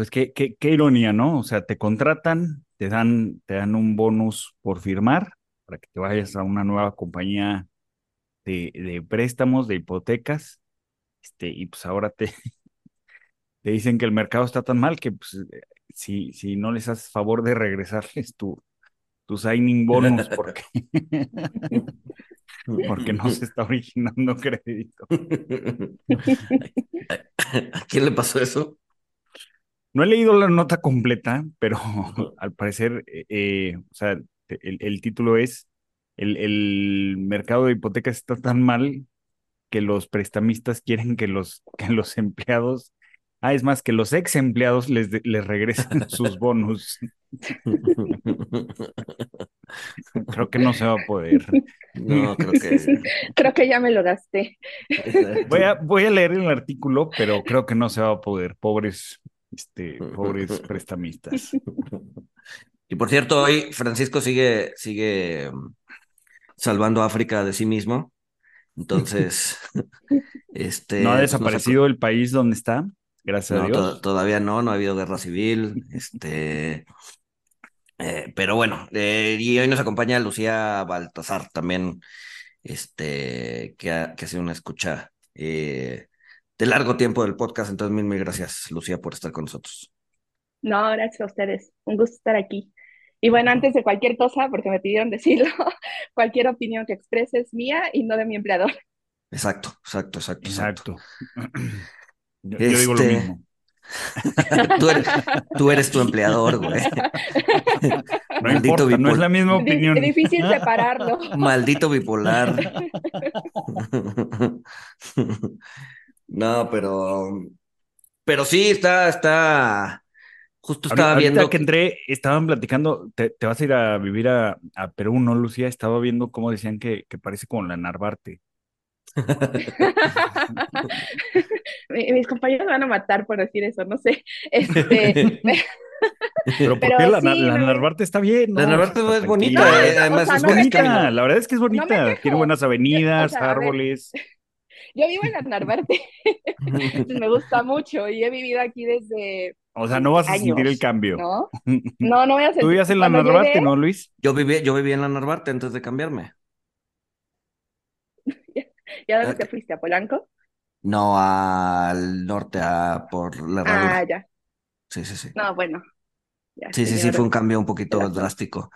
Pues qué, qué, ironía, ¿no? O sea, te contratan, te dan, te dan un bonus por firmar para que te vayas a una nueva compañía de, de préstamos, de hipotecas, este, y pues ahora te, te dicen que el mercado está tan mal que pues, eh, si, si no les haces favor de regresarles tu, tu signing bonus porque, porque no se está originando crédito. ¿A quién le pasó eso? No he leído la nota completa, pero al parecer, eh, eh, o sea, el, el título es el, el mercado de hipotecas está tan mal que los prestamistas quieren que los, que los empleados, ah, es más, que los ex empleados les, les regresen sus bonus. Creo que no se va a poder. No, creo que. Creo que ya me lo gasté. Voy a, voy a leer el artículo, pero creo que no se va a poder. Pobres, este, pobres prestamistas. Y por cierto, hoy Francisco sigue, sigue mm, salvando a África de sí mismo. Entonces, este. No ha pues, desaparecido el país donde está, gracias a Dios. to- todavía no, no ha habido guerra civil. Este, eh, pero bueno, eh, y hoy nos acompaña Lucía Baltasar también, este, que ha, que ha sido una escucha eh, de largo tiempo del podcast. Entonces, mil, mil gracias, Lucía, por estar con nosotros. No, gracias a ustedes. Un gusto estar aquí. Y bueno, antes de cualquier cosa, porque me pidieron decirlo, cualquier opinión que exprese es mía y no de mi empleador. Exacto, exacto, exacto, exacto. Exacto. Yo, yo digo lo Este- mismo. Tú eres, tú eres tu empleador, güey. No Maldito importa, no es la misma opinión. difícil separarlo. Maldito bipolar. No, pero, pero sí, está, está, justo estaba ahorita viendo que entré, estaban platicando, te, te vas a ir a vivir a, a Perú, ¿no, Lucía? Estaba viendo cómo decían que, que parece como la Narvarte. Mi- Mis compañeros me van a matar por decir eso, no sé. Este, Pero ¿por Pero qué la, sí, la me- Narvarte está bien? La ¿no? Narvarte Está es bonita, eh, además o sea, es no bonita. la verdad es que es bonita. Tiene buenas avenidas, o sea, a ver. Yo vivo en la Narvarte, me gusta mucho y he vivido aquí desde O sea, no vas a sentir el cambio. ¿no? No, no voy a sentir. Tú vivías en la cuando Narvarte, llegué, ¿no, Luis? Yo viví, yo viví en la Narvarte antes de cambiarme. ¿Ya dónde Ah, te fuiste? ¿A Polanco? No al norte, a por la Ah, herradura. ya. Sí, sí, sí. No, bueno. Ya, Sí, sí, sí, fue un cambio un poquito Gracias. drástico.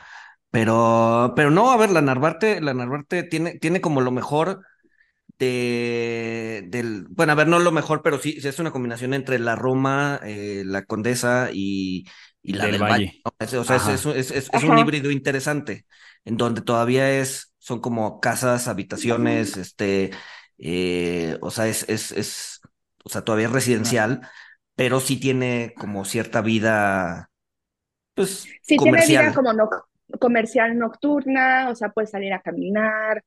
Pero, pero no, a ver, la Narvarte, la Narvarte tiene, tiene como lo mejor de, del, bueno, a ver, no lo mejor, pero sí, es una combinación entre la Roma, eh, la Condesa y, y la Del del Valle. Valle. ¿no? Es- o sea, es, Ajá. es, es- es- es un híbrido interesante, en donde todavía es, son como casas, habitaciones, este, eh, o sea, es, es, es, o sea, todavía es residencial, pero sí tiene como cierta vida, pues, Sí, tiene comercial. vida como no, comercial nocturna, o sea, puedes salir a caminar,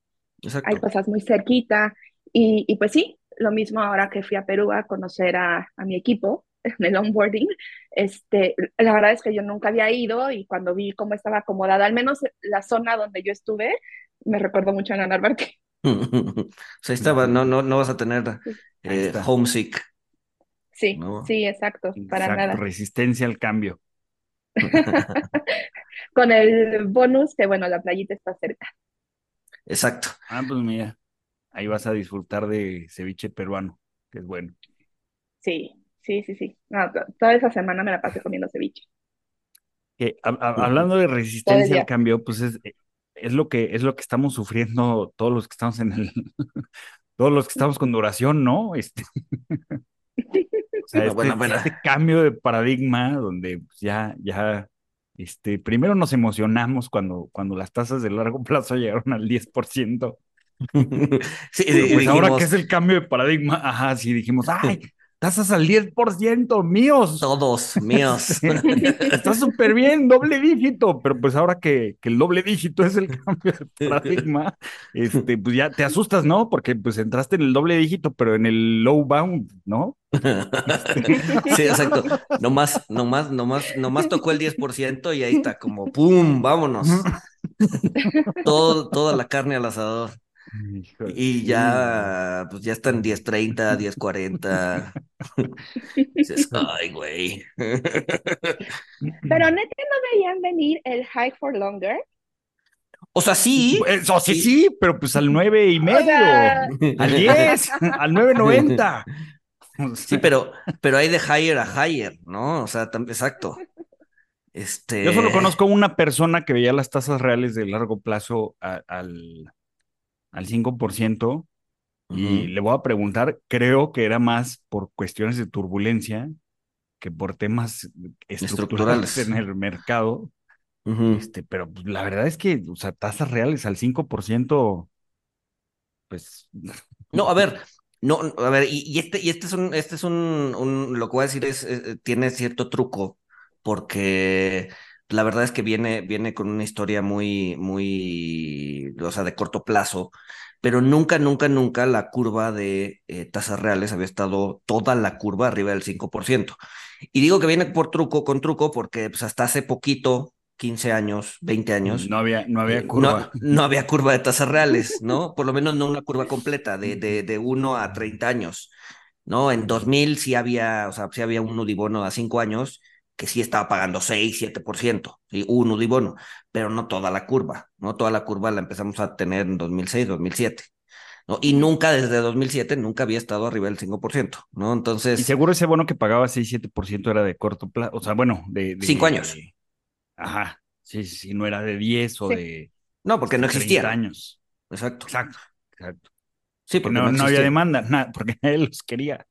hay cosas muy cerquita. Y, y pues sí, lo mismo ahora que fui a Perú a conocer a, a mi equipo en el onboarding. Este, la verdad es que yo nunca había ido y cuando vi cómo estaba acomodada, al menos la zona donde yo estuve, me recordó mucho a Narvarte. O sea, ahí estaba, no, no, no vas a tener eh, homesick. Sí, No. sí, exacto, para Exacto, nada. resistencia al cambio. Con el bonus que, bueno, la playita está cerca. Exacto. Ah, pues mira, ahí vas a disfrutar de ceviche peruano, que es bueno. Sí, Sí, sí, sí. No, toda esa semana me la pasé comiendo ceviche. hablando de resistencia al cambio, pues es, es lo que es lo que estamos sufriendo todos los que estamos en el todos los que estamos con duración, ¿no? Este, o sea, este, este, cambio de paradigma donde pues, ya, ya, este, primero nos emocionamos cuando, cuando las tasas de largo plazo llegaron al 10%. sí, pues ahora que es el cambio de paradigma, ajá, sí dijimos, ay, tasas al 10%, míos. Todos, míos. Está súper bien, doble dígito, pero pues ahora que, que, el doble dígito es el cambio de paradigma, este, pues ya te asustas, ¿no? Porque pues entraste en el doble dígito, pero en el low bound, ¿no? sí, exacto. Nomás, nomás, nomás, nomás tocó el 10% y ahí está como, ¡pum! Vámonos. Todo, toda la carne al asador. Y ya, pues ya están 10.30, 10.40. Ay, güey. Pero neta no veían venir el high for longer. O sea, sí. Pues, o sí, sí, pero pues al 9 y medio, al 10, al 9.90. Sí, pero, pero hay de higher a higher, ¿no? O sea, exacto. Este... Yo solo conozco una persona que veía las tasas reales de largo plazo al, al 5%, y le voy a preguntar, creo que era más por cuestiones de turbulencia que por temas estructurales, en el mercado. este, pero pues, la verdad es que, o sea, tasas reales al 5%, pues... No, a ver, no, a ver, y, este, y este es un, este es un, lo que voy a decir es, eh, tiene cierto truco, porque la verdad es que viene, viene con una historia muy, muy, o sea, de corto plazo, pero nunca, nunca, nunca la curva de eh, tasas reales había estado toda la curva arriba del 5%. Y digo que viene por truco, con truco, porque pues, hasta hace poquito, 15 años, 20 años. No había, no había eh, curva. No, había curva de tasas reales, ¿no? Por lo menos no una curva completa, de, de, de 1 a 30 años, ¿no? En 2000 sí había, o sea, sí había un Nudibono a 5 años que sí estaba pagando 6, 7%, ¿sí? un Udibono, pero no toda la curva, ¿no? Toda la curva la empezamos a tener en 2006, 2007. ¿no? Y nunca desde 2007, nunca había estado arriba del 5%, ¿no? Entonces... Y seguro ese bono que pagaba 6, 7% era de corto plazo, o sea, bueno, de... 5 años. ajá, sí, sí, no era de 10 o de... No, porque no existía. años. Exacto. Exacto, exacto. Sí, porque no, no, había demanda, nada, porque él los quería.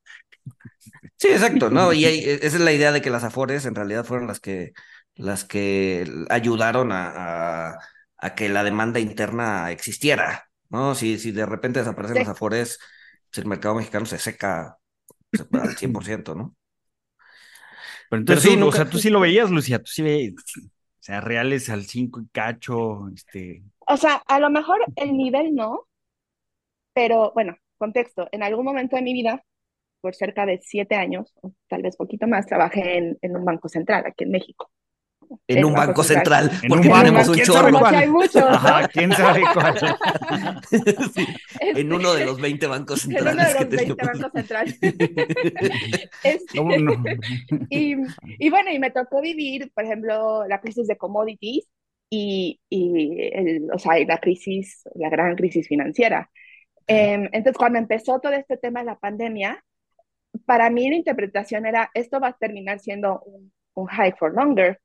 Sí, exacto, ¿no? Y e, esa es la idea de que las Afores en realidad fueron las que, las que ayudaron a, a, que la demanda interna existiera, ¿no? Si, si de repente desaparecen las Afores, pues el mercado mexicano se seca al 100%, ¿no? Pero entonces, sí, o sea, tú sí lo veías, Lucía, tú sí veías, o sea, reales al 5 y cacho, este... O sea, a lo mejor el nivel no, pero bueno, contexto, en algún momento de mi vida por cerca de siete años, o tal vez poquito más, trabajé en, en un banco central aquí en México. En un banco, central, porque tenemos un chorro. Hay muchos. Ajá, quién sabe cuál. en uno de los 20 bancos centrales. En uno de los 20 bancos centrales. Este, y, y, bueno, y me tocó vivir, por ejemplo, la crisis de commodities y, y el, o sea, la crisis, la gran crisis financiera. Em, entonces, cuando empezó todo este tema de la pandemia, para mí la interpretación era, esto va a terminar siendo un, high for longer,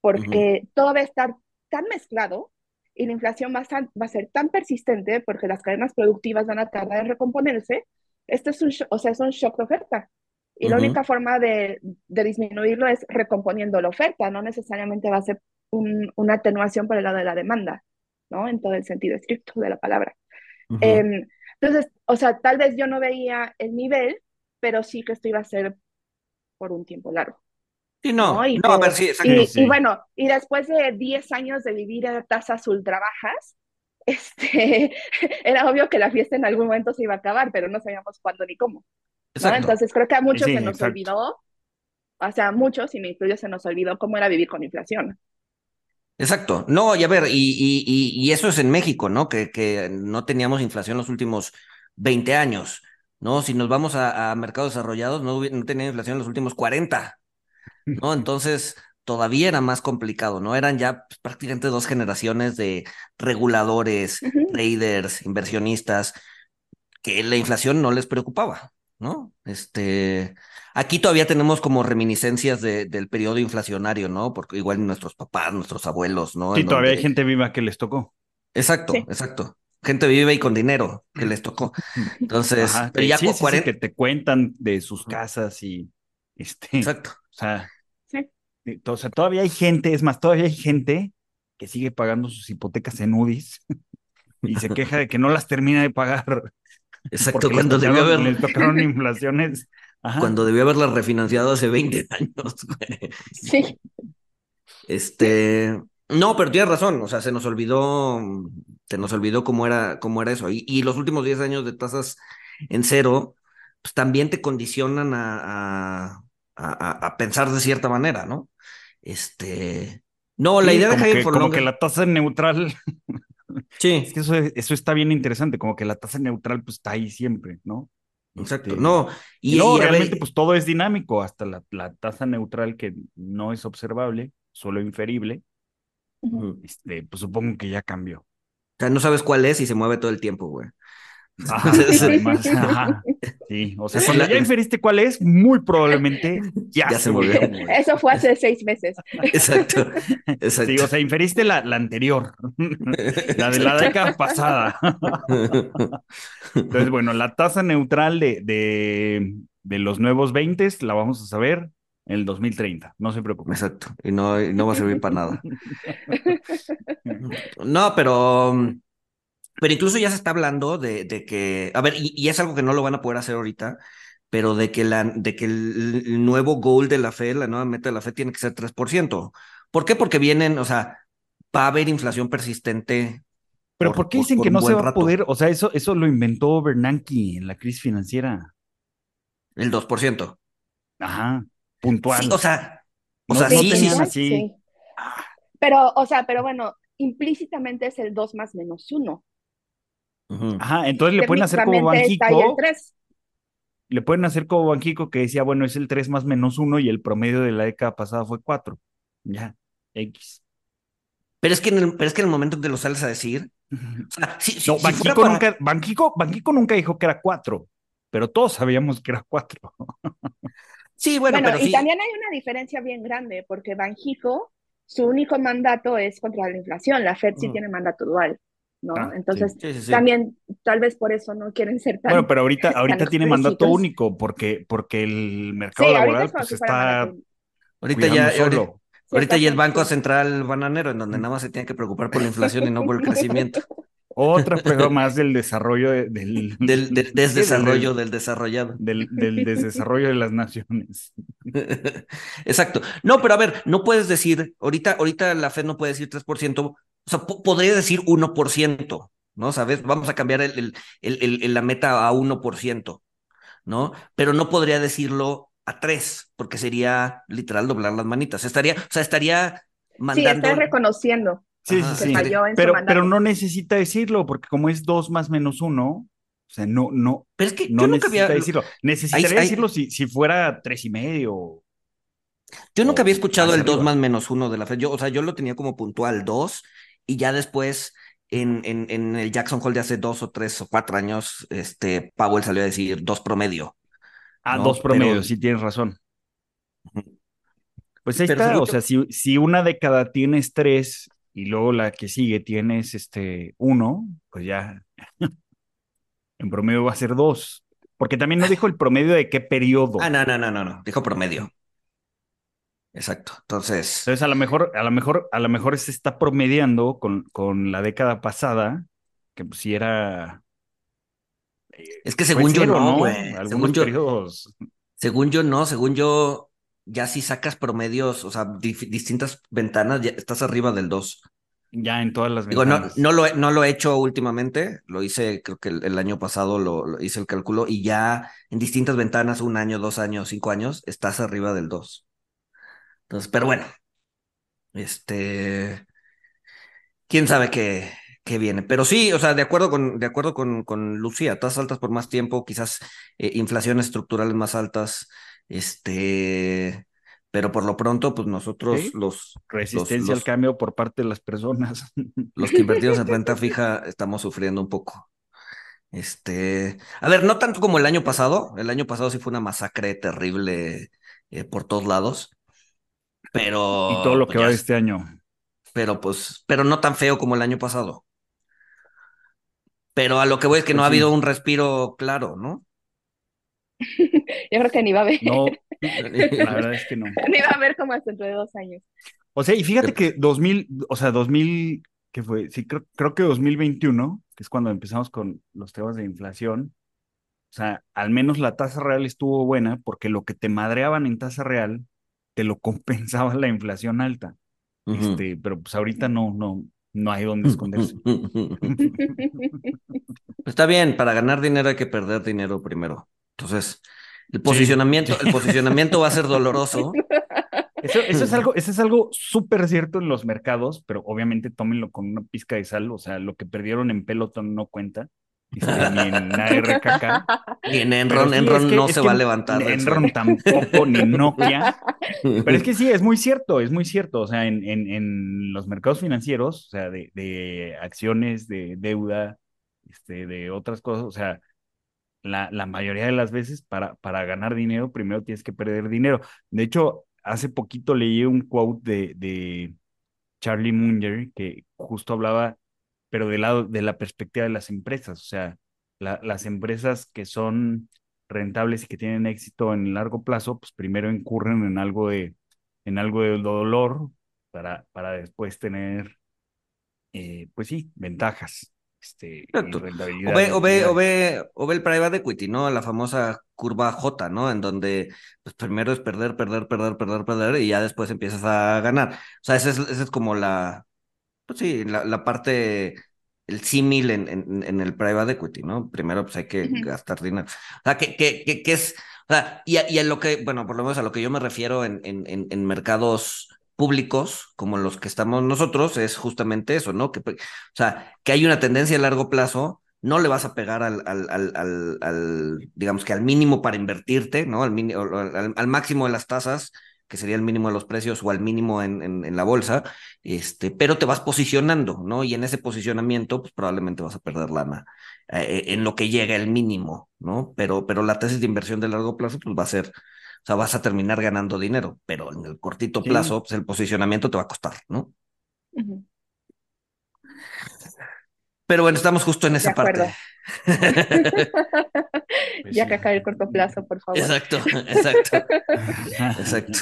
porque todo va a estar tan mezclado y la inflación va a, va a, ser tan persistente porque las cadenas productivas van a tardar en recomponerse. Esto es un, o sea, es un shock de oferta. Y la única forma de, de, disminuirlo es recomponiendo la oferta, no necesariamente va a ser una atenuación por el lado de la demanda, ¿no? En todo el sentido estricto de la palabra. Em, entonces, o sea, tal vez yo no veía el nivel, pero sí que esto iba a ser por un tiempo largo. Sí, no, Y, no, a ver, sí, y, bueno, y después de 10 años de vivir a tasas ultrabajas, este, era obvio que la fiesta en algún momento se iba a acabar, pero no sabíamos cuándo ni cómo. Entonces creo que a muchos se nos olvidó, o sea, a muchos, y me incluyo, se nos olvidó cómo era vivir con inflación. Exacto. No, y a ver, y, y, y eso es en México, ¿no? Que, que no teníamos inflación los últimos 20 años. ¿No? Si nos vamos a, mercados desarrollados, no, no tenía inflación en los últimos 40, ¿no? Entonces, todavía era más complicado, ¿no? Eran ya pues, prácticamente dos generaciones de reguladores, traders, inversionistas, que la inflación no les preocupaba, ¿no? Este, aquí todavía tenemos como reminiscencias de, del periodo inflacionario, ¿no? Porque igual nuestros papás, nuestros abuelos, ¿no? Sí, En todavía hay gente viva que les tocó. Exacto, Sí. exacto. Gente viva y con dinero que les tocó. Entonces, Ajá, pero ya sí, cu- sí, sí, 40 que te cuentan de sus casas y este, Exacto. o sea, Sí. o sea, todavía hay gente, es más, todavía hay gente que sigue pagando sus hipotecas en UDIs y se queja de que no las termina de pagar Exacto, cuando les debió haber, les tocaron inflaciones. Ajá. cuando debió haberla refinanciado hace 20 años, güey. Sí, Este, no, pero tienes razón, o sea, se nos olvidó, se nos olvidó cómo era, cómo era eso. Y, y los últimos 10 años de tasas en cero, pues también te condicionan a, a, a- a pensar de cierta manera, ¿no? Este, no, la Sí, idea de Higher que, for como Longer- que la tasa neutral, Sí, es que eso, eso está bien interesante, como que la tasa neutral pues está ahí siempre, ¿no? exacto, Este, no. Y, no, y a ver, realmente pues todo es dinámico, hasta la, la tasa neutral que no es observable, solo inferible, este, pues supongo que ya cambió. Sea, no sabes cuál es y se mueve todo el tiempo, güey. Ajá, Sí. además, ajá, sí, o sea, cuando ya inferiste cuál es, muy probablemente ya, Ya se volvió. eso fue hace seis meses. Exacto, exacto. Sí, o sea, inferiste la, la anterior, la de la década pasada. Entonces, bueno, la tasa neutral de, de, de los nuevos 20 la vamos a saber en el 2030, no se preocupen. Exacto, y no, y no va a servir para nada. No, pero, pero incluso ya se está hablando de, de que, a ver, y, y es algo que no lo van a poder hacer ahorita, pero de que, la, de que el, el nuevo goal de la Fed, la nueva meta de la Fed tiene que ser 3%. ¿Por qué? Porque vienen, o sea, va a haber inflación persistente. Pero por- ¿por qué dicen por que no se va a poder? O sea, eso, eso lo inventó Bernanke en la crisis financiera. El 2%. Ajá, puntual. Sí, o sea, o No- sea, no sí, sí, así. Sí. Pero, o sea, pero bueno, implícitamente es el 2 más menos 1. Ujú. Ajá, entonces le pueden hacer como Banjico, 3. le pueden hacer como Banjico que decía, bueno, es el 3 más menos 1 y el promedio de la década pasada fue 4. Ya, X. Pero es que en el, pero es que en el momento en que lo sales a decir, o sea, si, No, si fuera Banjico para- nunca, Banjico, Banjico nunca dijo que era 4, pero todos sabíamos que era 4. Sí, bueno, Bueno, pero y sí. también hay una diferencia bien grande, porque Banjico, su único mandato es contra la inflación. La Fed sí Mm. tiene mandato dual, ¿no? Ah, Entonces, Sí, sí, sí. también, tal vez por eso no quieren ser tan. Bueno, pero ahorita, ahorita tiene mandato único porque, porque el mercado laboral es pues está. Ahorita ya, ahorita, solo. Sí, ahorita ya está- Banco. Central Bananero, en donde nada más se tiene que preocupar por la inflación y no por el crecimiento. Otra prueba más del desarrollo de- del, Del, del sí, desdesarrollo del, del desarrollado. del, del desdesarrollo de las naciones. Exacto. No, pero a ver, no puedes decir, ahorita, ahorita la Fed no puede decir 3%, o sea, po- podría decir 1%, ¿no? ¿Sabes? Vamos a cambiar el, el- el- la meta a 1%, ¿no? Pero no podría decirlo a 3, porque sería literal doblar las manitas. Estaría, o sea, estaría Sí, mandando. está reconociendo. Sí, Ajá, sí, sí. Pero, pero no necesita decirlo, porque como es 2 más menos 1, o sea, no, no, Pero es que no yo nunca necesita había, decirlo. Necesitaría ahí- decirlo si, si fuera tres y medio. yo nunca o había escuchado el 2 arriba. más menos 1 de la Fed. Yo, o sea, yo lo tenía como puntual 2 y ya después en, en, en el Jackson Hole de hace dos o tres o cuatro años, este, Powell salió a decir 2 promedio. Ah, No, dos promedios, pero- sí tienes razón. Pues ahí Pero está, o sea, si, si una década tienes tres y luego la que sigue tienes este uno, pues ya en promedio va a ser dos. Porque también no dijo el promedio de qué periodo. Ah, no, no, no, no, no. Dijo promedio. Exacto. Entonces, Entonces, a lo mejor, a lo mejor, a lo mejor se está promediando con, con la década pasada, que pues sí era. es que según yo no, güey. Algunos Según yo, según yo no, según yo, ya si sacas promedios, o sea, distintas ventanas, ya estás arriba del 2. Ya en todas las Digo, no, ventanas. no, lo, he- no lo he hecho últimamente, lo hice, creo que el, el año pasado lo, lo hice el cálculo y ya en distintas ventanas, un año, dos años, cinco años, estás arriba del 2. Entonces, pero bueno, este, quién sabe qué, qué viene. Pero sí, o sea, de acuerdo con, de acuerdo con, con Lucía, tasas altas por más tiempo, quizás eh, inflaciones estructurales más altas, este, pero por lo pronto, pues nosotros Sí. los, Resistencia los- al cambio por parte de las personas. los que invertimos en renta fija estamos sufriendo un poco. Este, a ver, no tanto como el año pasado. El año pasado sí fue una masacre terrible eh, por todos lados. Pero. Y todo lo pues, que va este año. Pero pues, pero no tan feo como el año pasado. Pero a lo que voy es que no ha habido un respiro claro, ¿no? Yo creo que ni va a haber, No, la verdad es que no. ni va a haber como hasta dentro de dos años. O sea, y fíjate que 2000, o sea, 2000, ¿qué fue? Sí, creo, creo que 2021, que es cuando empezamos con los temas de inflación, o sea, al menos la tasa real estuvo buena porque lo que te madreaban en tasa real te lo compensaba la inflación alta. Este, pero pues ahorita no, no, no hay dónde esconderse. Está bien, para ganar dinero hay que perder dinero primero. Entonces, el posicionamiento, sí. el posicionamiento va a ser doloroso. Eso, eso es algo, eso es algo súper cierto en los mercados, pero obviamente tómenlo con una pizca de sal, o sea, lo que perdieron en Peloton no cuenta, este, ni en ARKK. Y en Enron, sí, Enron es que- no se va a levantar. Enron tampoco, ni Nokia. Pero es que sí, es muy cierto, es muy cierto. O sea, en, en, en los mercados financieros, o sea, de, de acciones, de deuda, este, de otras cosas, o sea, la, la mayoría de las veces para, para ganar dinero, primero tienes que perder dinero. De hecho, hace poquito leí un quote de, de Charlie Munger que justo hablaba, pero del lado de la perspectiva de las empresas, o sea, la- las empresas que son rentables y que tienen éxito en el largo plazo, pues primero incurren en algo de, en algo de dolor para, para después tener, eh, pues sí, ventajas. Este, rentabilidad, O ve, o ve, o utilidades. ve, o ve el private equity, ¿no? La famosa curva J, ¿no? En donde pues, primero es perder, perder, perder, perder, perder, y ya después empiezas a ganar. O sea, esa es, esa es como la, pues sí, la, la parte, el símil en, en, en el private equity, ¿no? Primero pues hay que gastar dinero. O sea, que, que, que, que es, o sea, y a, y a lo que, bueno, por lo menos a lo que yo me refiero en, en, en, en mercados públicos como los que estamos nosotros es justamente eso, ¿no? Que, o sea, que hay una tendencia a largo plazo, no le vas a pegar al, al, al, digamos que al mínimo para invertirte, ¿no? Al, mini- o- o al, máximo de las tasas, que sería el mínimo de los precios o al mínimo en, en, en la bolsa, este, pero te vas posicionando, ¿no? Y en ese posicionamiento, pues probablemente vas a perder lana eh, en lo que llega el mínimo, ¿no? Pero, pero la tesis de inversión de largo plazo, pues va a ser, o sea, vas a terminar ganando dinero, pero en el cortito Sí. plazo, pues el posicionamiento te va a costar, ¿no? Pero bueno, estamos justo en esa acuerdo. parte. Pues ya sí. que acabe el corto plazo, por favor. Exacto, exacto, exacto.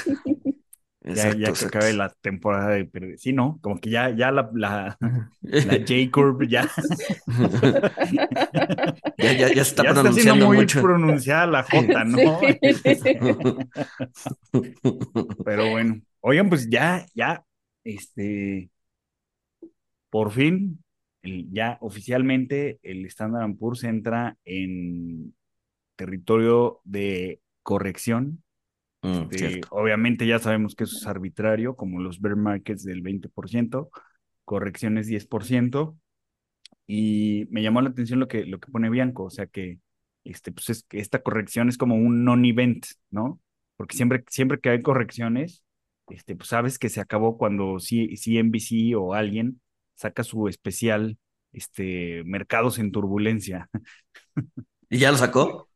Ya, Exacto, ya que acabe la temporada de perder. Sí, ¿no? Como que ya, ya la, la, la J-Curve ya, ya, ya, está ya está siendo pronunciando muy mucho. pronunciada la J, ¿no? Pero bueno, oigan, pues ya, ya, este, por fin, el- ya oficialmente el Standard Poor's entra en territorio de corrección. Mm, Este, obviamente ya sabemos que eso es arbitrario, como los bear markets del 20%, correcciones 10%, y me llamó la atención lo que, lo que pone Bianco, o sea que, este, pues es que esta corrección es como un non-event, ¿no? Porque siempre, siempre que hay correcciones, este, pues sabes que se acabó cuando C- CNBC o alguien saca su especial, este, mercados en turbulencia. ¿Y ya lo sacó?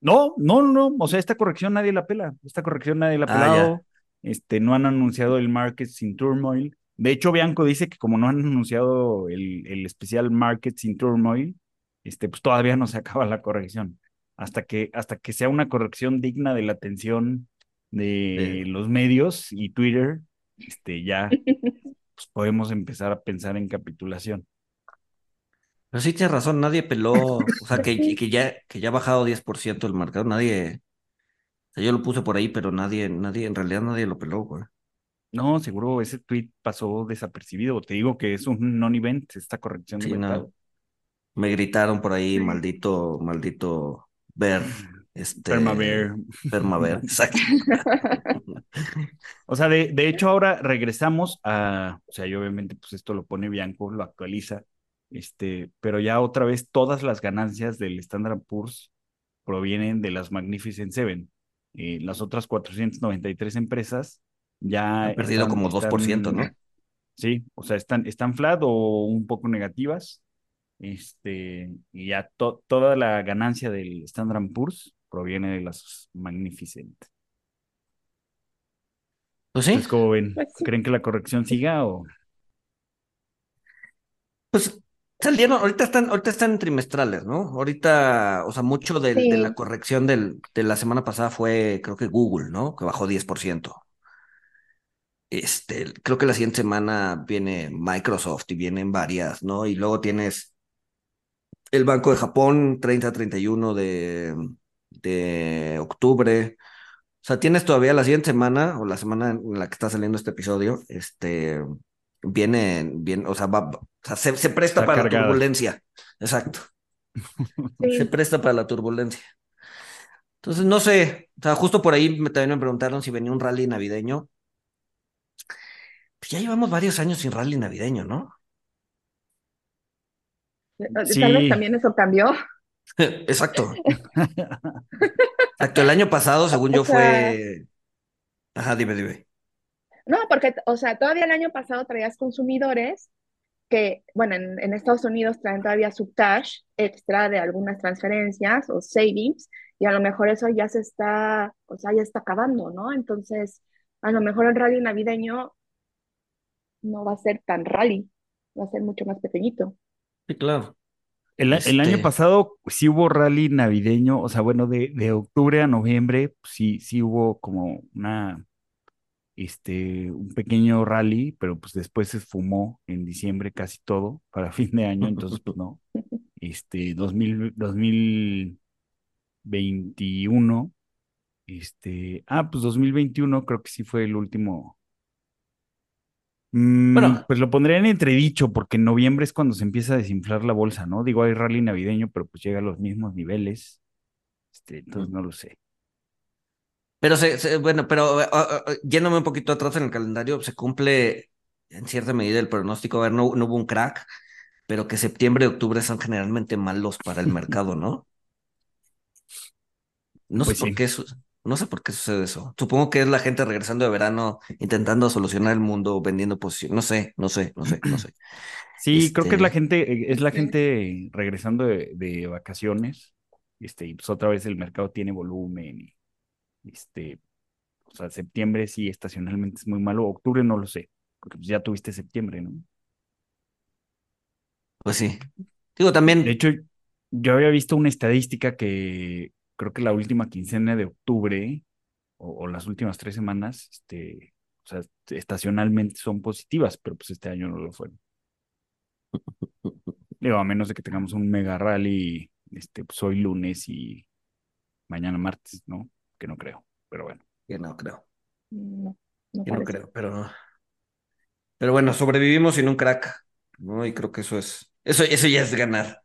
No, no, no, o sea, esta corrección nadie la pela, esta corrección nadie la ha Ah, pelado, este, no han anunciado el Market sin Turmoil. De hecho, Bianco dice que como no han anunciado el, el especial Market sin Turmoil, este, pues todavía no se acaba la corrección. Hasta que, hasta que sea una corrección digna de la atención de Sí. los medios y Twitter, este, ya pues, podemos empezar a pensar en capitulación. Pero sí tienes razón, nadie peló, o sea, que, que ya, que ya ha bajado 10% el mercado, nadie, o sea, yo lo puse por ahí, pero nadie, nadie, en realidad nadie lo peló, güey. No, seguro ese tweet pasó desapercibido. Te digo que es un non-event esta corrección de Sí, no. mercado. Me gritaron por ahí, maldito, maldito Bear, este... Permabear. Permabear, exacto. O sea, de, de hecho ahora regresamos a, o sea, y obviamente pues esto lo pone Bianco, lo actualiza, este, pero ya otra vez todas las ganancias del Standard Poor's provienen de las Magnificent Seven. Eh, las otras 493 empresas ya Han perdido están- como 2%, ¿no? están- Sí, o sea, están, están flat o un poco negativas. Este, y ya toda la ganancia del Standard Poor's proviene de las Magnificent. Pues sí. ¿cómo ven? Pues ¿Creen que la corrección siga o...? Pues salieron, ahorita están, ahorita están trimestrales, ¿no? Ahorita, o sea, mucho de, de la corrección del, de la semana pasada fue, creo que Google, ¿no? Que bajó 10%. Este, creo que la siguiente semana viene Microsoft y vienen varias, ¿no? Y luego tienes el Banco de Japón, 30-31 de, de octubre. O sea, tienes todavía la siguiente semana, o la semana en la que está saliendo este episodio, este, viene, bien, o sea, va, o sea se, presta para la turbulencia. Exacto. Se presta para la turbulencia. Entonces, no sé, o sea, justo por ahí me, también me preguntaron si venía un rally navideño. Pues ya llevamos varios años sin rally navideño, ¿no? Sí. Tal vez también eso cambió. Exacto. Exacto. El año pasado, según yo, fue. Ajá, dime, dime. No, porque, o sea, todavía el año pasado traías consumidores que, bueno, en, Estados Unidos traen todavía su cash extra de algunas transferencias o savings, y a lo mejor eso ya se está, o sea, ya está acabando, ¿no? Entonces, a lo mejor el rally navideño no va a ser tan rally, va a ser mucho más pequeñito. Sí, claro. El, año este pasado sí hubo rally navideño, o sea, bueno, de, de octubre a noviembre, sí, sí hubo como una, este, un pequeño rally, pero pues después se fumó en diciembre casi todo para fin de año, entonces pues no. Este, 2000, 2021, este, ah, pues 2021 creo que sí fue el último Mm, bueno, pues lo pondría en entredicho porque en noviembre es cuando se empieza a desinflar la bolsa, ¿no? Digo, hay rally navideño, pero pues llega a los mismos niveles. Este, entonces no lo sé. Pero se, bueno, pero uh, yéndome un poquito atrás en el calendario, se cumple en cierta medida el pronóstico. A ver, no, no hubo un crack, pero que septiembre y octubre son generalmente malos para el mercado, ¿no? No sé pues por qué eso. No sé por qué sucede eso. Supongo que es la gente regresando de verano, intentando solucionar el mundo, vendiendo posiciones. No sé, no sé, no sé, no sé. Sí, creo que es la este, gente, eh, es la gente regresando de, vacaciones. Este, y pues otra vez el mercado tiene volumen. Y, este, o sea, septiembre sí estacionalmente es muy malo. Octubre no lo sé, porque pues ya tuviste septiembre, ¿no? Pues sí. Digo, también. De hecho, yo había visto una estadística que creo que la última quincena de octubre o, las últimas tres semanas, este, o sea, estacionalmente son positivas, pero pues este año no lo fueron. Digo, a menos de que tengamos un mega rally, este, pues hoy lunes y mañana martes, ¿no? Que no creo, pero bueno. Que no creo. No, no, que no creo, pero. Pero bueno, sobrevivimos sin un crack, ¿no? Y creo que eso es. Eso, eso ya es ganar.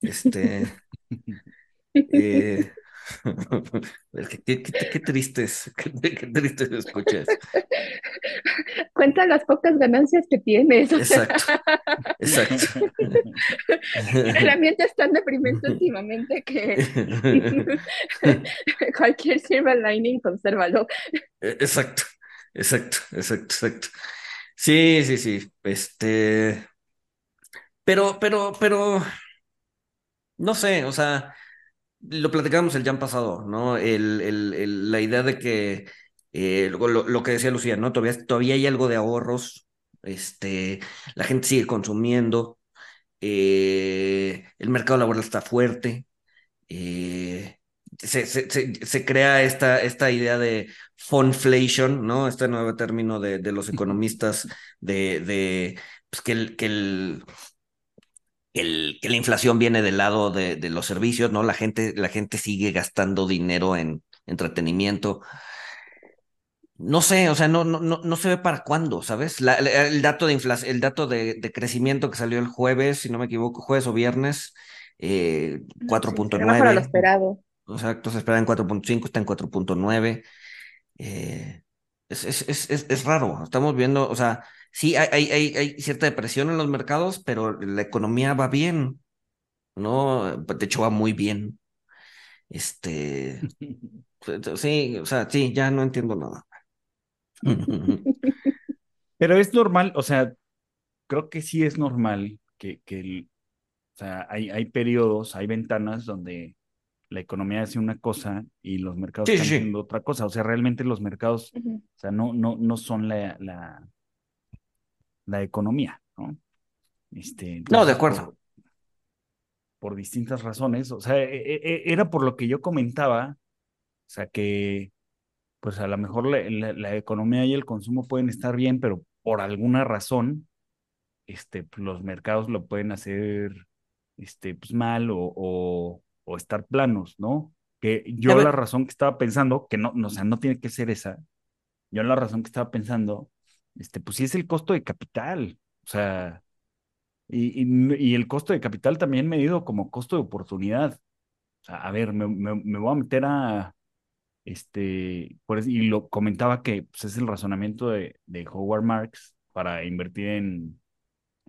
Este. Eh, qué, qué, tristes, qué, tristes escuchas. Cuenta las pocas ganancias que tienes. Exacto, exacto. El ambiente es tan deprimente últimamente que cualquier silver lining, consérvalo. E, exacto, exacto, exacto, exacto. Sí, sí, sí. Este. Pero, pero, pero. No sé, o sea lo platicábamos el ya pasado, ¿no? El, el, la idea de que, eh, lo, lo, que decía Lucía, ¿no? Todavía, todavía hay algo de ahorros, este, la gente sigue consumiendo, eh, el mercado laboral está fuerte, eh, se, se, se, crea esta, esta idea de funflation, ¿no? Este nuevo término de, de los economistas de, de pues que el, que el el, que la inflación viene del lado de, de, los servicios, ¿no? La gente, la gente sigue gastando dinero en entretenimiento. No sé, o sea, no, no, no, no se ve para cuándo, ¿sabes? el dato de inflación, el dato de, de, crecimiento que salió el jueves, si no me equivoco, jueves o viernes, eh, 4.9. para lo esperado. Exacto, se espera en 4.5, está en 4.9. Eh, es, es, es, es, raro, estamos viendo, o sea, sí hay, hay, hay, cierta depresión en los mercados, pero la economía va bien, ¿no? De hecho, va muy bien. Este, sí, o sea, sí, ya no entiendo nada. Pero es normal, o sea, creo que sí es normal que, que O sea, hay, hay periodos, hay ventanas donde la economía hace una cosa y los mercados están haciendo otra cosa. O sea, realmente los mercados, o sea, no, no, no son la, la, la economía, ¿no? Este, no, de acuerdo. Por, distintas razones. O sea, e, e, e, era por lo que yo comentaba, o sea, que pues a lo mejor la, economía y el consumo pueden estar bien, pero por alguna razón, este, pues, los mercados lo pueden hacer este, pues mal o, o, estar planos, ¿no? Que yo la razón que estaba pensando, que no, no, o sea, no tiene que ser esa, yo la razón que estaba pensando, este, pues sí es el costo de capital, o sea, y, y, el costo de capital también medido como costo de oportunidad. O sea, a ver, me, me, voy a meter a, este, por, y lo comentaba que pues, es el razonamiento de, de Howard Marks para invertir en,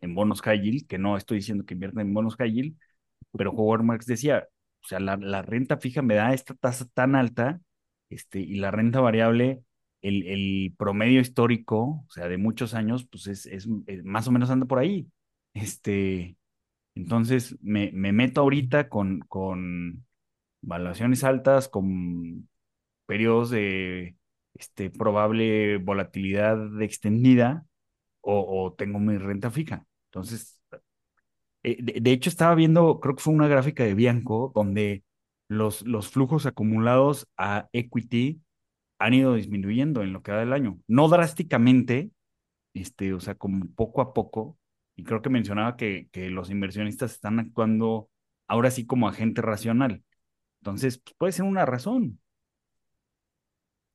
en bonos high que no estoy diciendo que invierta en bonos high pero Howard Marks decía, o sea, la, la renta fija me da esta tasa tan alta, este, y la renta variable, el, el promedio histórico, o sea, de muchos años, pues es, es, más o menos anda por ahí. Este, entonces me, me meto ahorita con, con valuaciones altas, con periodos de este, probable volatilidad extendida, o, tengo mi renta fija. Entonces, eh, de, hecho estaba viendo, creo que fue una gráfica de Bianco, donde los, los flujos acumulados a equity han ido disminuyendo en lo que da del año. No drásticamente, este, o sea, como poco a poco. Y creo que mencionaba que, que los inversionistas están actuando ahora sí como agente racional. Entonces, pues, puede ser una razón.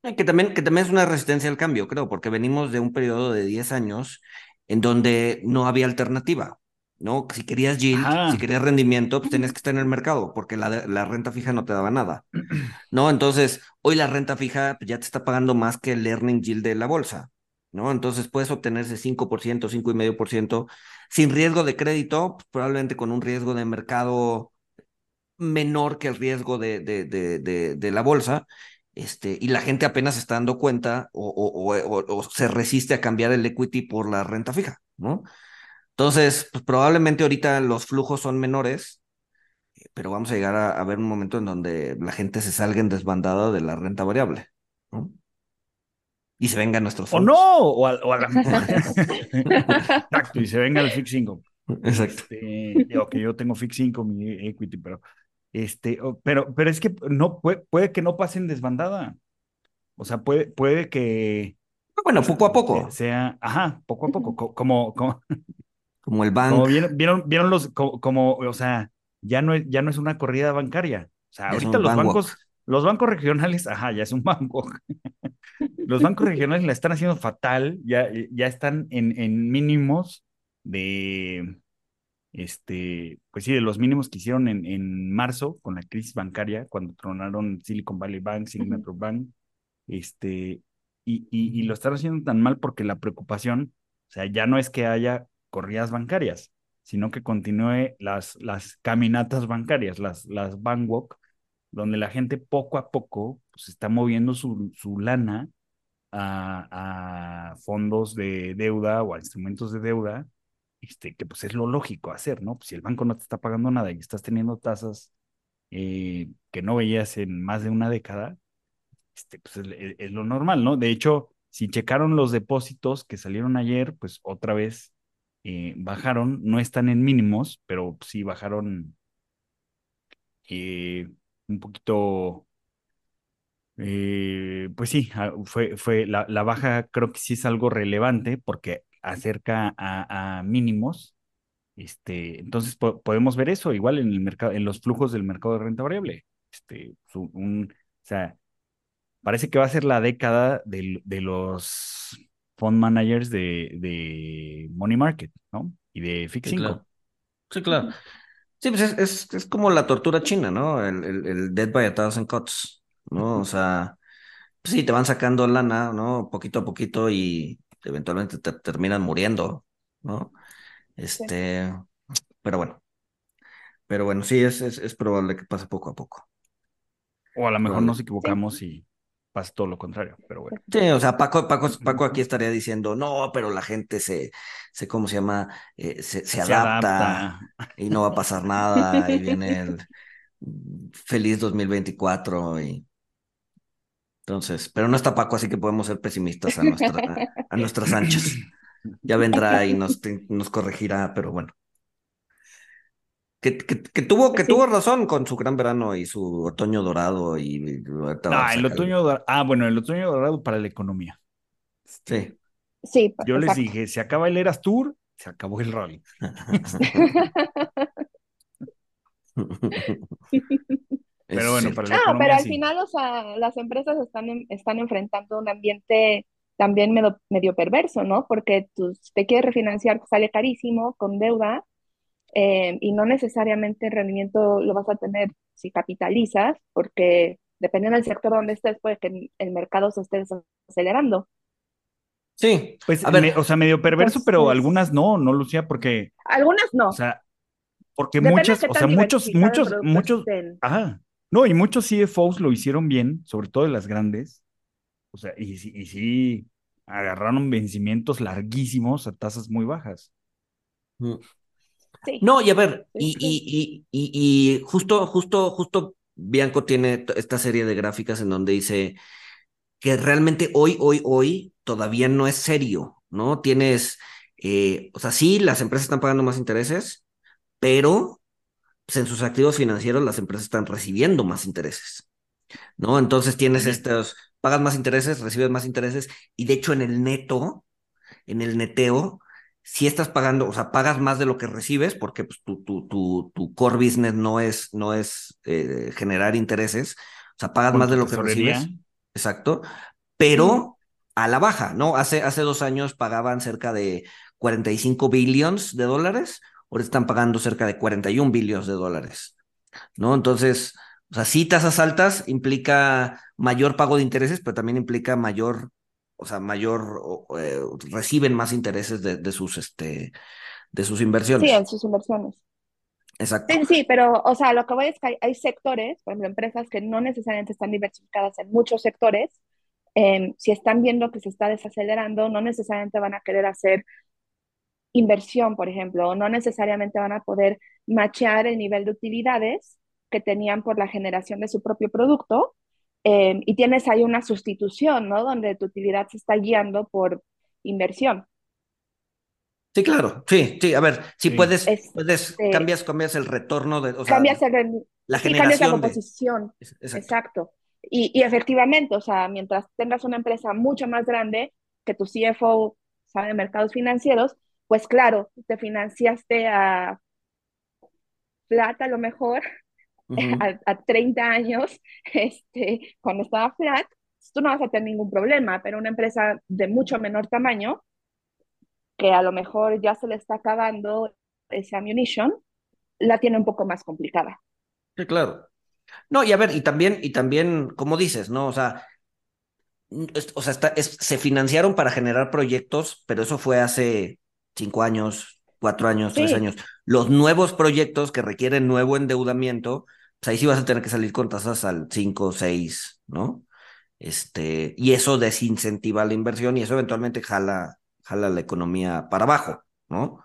Eh, que también, que también es una resistencia al cambio, creo, porque venimos de un periodo de 10 años en donde no había alternativa, ¿no? Si querías yield, si querías rendimiento, pues tenías que estar en el mercado, porque la, la renta fija no te daba nada, ¿no? Entonces, hoy la renta fija ya te está pagando más que el earning yield de la bolsa, ¿no? Entonces puedes obtener ese 5%, 5,5%, sin riesgo de crédito, probablemente con un riesgo de mercado menor que el riesgo de, de, de, de la bolsa, este, y la gente apenas está dando cuenta o, se resiste a cambiar el equity por la renta fija, ¿no? Entonces, pues, probablemente ahorita los flujos son menores, eh, pero vamos a llegar a, ver un momento en donde la gente se salga en desbandada de la renta variable, ¿no? Y se venga nuestros fondos. O no, o a, la Exacto, y se venga el fixed income. Exacto. Este, que yo tengo fixed income y equity, pero este, pero, pero es que no puede, puede que no pasen desbandada. O sea, puede, puede que. Bueno, poco a poco. Sea, ajá, poco a poco, como, como, como el banco. vieron, vieron, vieron los, como, o sea, ya no es, ya no es una corrida bancaria. O sea, ahorita los bancos, los bancos regionales, ajá, ya es un banco. los bancos regionales la están haciendo fatal, ya, ya están en, en mínimos de, este, pues sí, de los mínimos que hicieron en, en marzo con la crisis bancaria, cuando tronaron Silicon Valley Bank, Signature Bank, este, y, y, lo están haciendo tan mal porque la preocupación, o sea, ya no es que haya corridas bancarias, sino que continúe las, las caminatas bancarias, las, las bank walk, donde la gente poco a poco pues, está moviendo su, su lana a, a fondos de deuda o a instrumentos de deuda este, que pues es lo lógico hacer, ¿no? Pues si el banco no te está pagando nada y estás teniendo tasas eh, que no veías en más de una década, este, pues es, lo normal, ¿no? De hecho, si checaron los depósitos que salieron ayer, pues otra vez eh, bajaron, no están en mínimos, pero sí bajaron eh, un poquito, pues sí, ah, fue, fue la baja creo que sí es algo relevante porque acerca a, mínimos. Este, entonces podemos ver eso igual en el mercado, en los flujos del mercado de renta variable. Este, un, o sea, parece que va a ser la década de, de los fund managers de, de, money market, ¿no? Y de fixing. Sí, claro. Sí, pues es, es, como la tortura china, ¿no? El, el, el, dead by a thousand cuts, ¿no? O sea, pues sí, te van sacando lana, ¿no? Poquito a poquito y eventualmente te terminan muriendo, ¿no? Este, pero bueno. Pero bueno, sí, es, es, probable que pase poco a poco. O a lo mejor nos equivocamos y, pasa todo lo contrario, pero bueno. Sí, o sea, Paco, Paco, Paco aquí estaría diciendo, no, pero la gente se, se ¿cómo se llama? Eh, se, se, adapta, y no va a pasar nada y viene el feliz 2024 y entonces, pero no está Paco, así que podemos ser pesimistas a, nuestra, a nuestras anchas. Ya vendrá y nos, nos corregirá, pero bueno. Que, que, tuvo, que tuvo razón con su gran verano y su otoño dorado y, ah, el otoño dorado. Ah, bueno, el otoño dorado para la economía. Sí. Sí. Yo les dije, se acaba el Eras Tour, se acabó el rally. pero bueno, para la no, pero al final, o sea, las empresas están, están enfrentando un ambiente también medio, medio perverso, ¿no? Porque tú te quieres refinanciar, sale carísimo, con deuda, eh, y no necesariamente el rendimiento lo vas a tener si capitalizas, porque dependiendo del sector donde estés, puede que el mercado se esté acelerando. Sí, pues, a ver, o sea, medio perverso, pero algunas no, no, Lucía, porque... Algunas no. O sea, porque muchas, o sea, muchos, muchos, muchos... Ajá, no, y muchos CFOs lo hicieron bien, sobre todo de las grandes. O sea, y, y sí agarraron vencimientos larguísimos a tasas muy bajas. Mm. No, y a ver, y, y, y, y, justo, justo, justo Bianco tiene esta serie de gráficas en donde dice que realmente hoy, hoy, hoy todavía no es serio, ¿no? Tienes, eh, o sea, sí, las empresas están pagando más intereses, pero pues, en sus activos financieros las empresas están recibiendo más intereses, ¿no? Entonces tienes estos, pagas más intereses, recibes más intereses, y de hecho en el neto, en el neteo, si estás pagando, o sea, pagas más de lo que recibes, porque pues, tu, tu, tu, tu core business no es, no es eh, generar intereses, o sea, pagas más de lo que recibes. Exacto. Pero a la baja, ¿no? Hace, hace dos años pagaban cerca de 45 billones de dólares, ahora están pagando cerca de 41 billones de dólares, ¿no? Entonces, o sea, sí, tasas altas implica mayor pago de intereses, pero también implica mayor o sea, mayor, eh, reciben más intereses de, sus, este, de sus inversiones. Sí, en sus inversiones. Exacto. Sí, sí, pero, o sea, lo que voy es que hay, sectores, por ejemplo, empresas que no necesariamente están diversificadas en muchos sectores, em, si están viendo que se está desacelerando, no necesariamente van a querer hacer inversión, por ejemplo, o no necesariamente van a poder machear el nivel de utilidades que tenían por la generación de su propio producto Em, y tienes ahí una sustitución, ¿no? Donde tu utilidad se está guiando por inversión. Sí, claro, sí, sí, a ver, si puedes, puedes, este cambias, cambias el retorno de, o sea, cambias el, la generación la composición, exacto. Y, y, efectivamente, o sea, mientras tengas una empresa mucho más grande que tu CFO sabe de mercados financieros, pues claro, te financiaste a plata a lo mejor, a, 30 años, este, cuando estaba flat, tú no vas a tener ningún problema, pero una empresa de mucho menor tamaño, que a lo mejor ya se le está acabando ese ammunition, la tiene un poco más complicada. Sí, claro. No, y a ver, y también, y también, como dices, ¿no? O sea, o sea, está, se financiaron para generar proyectos, pero eso fue hace cinco años, cuatro años, tres años. Los nuevos proyectos que requieren nuevo endeudamiento, pues ahí sí vas a tener que salir con tasas al 5, 6, ¿no? Este, y eso desincentiva la inversión y eso eventualmente jala, jala la economía para abajo, ¿no?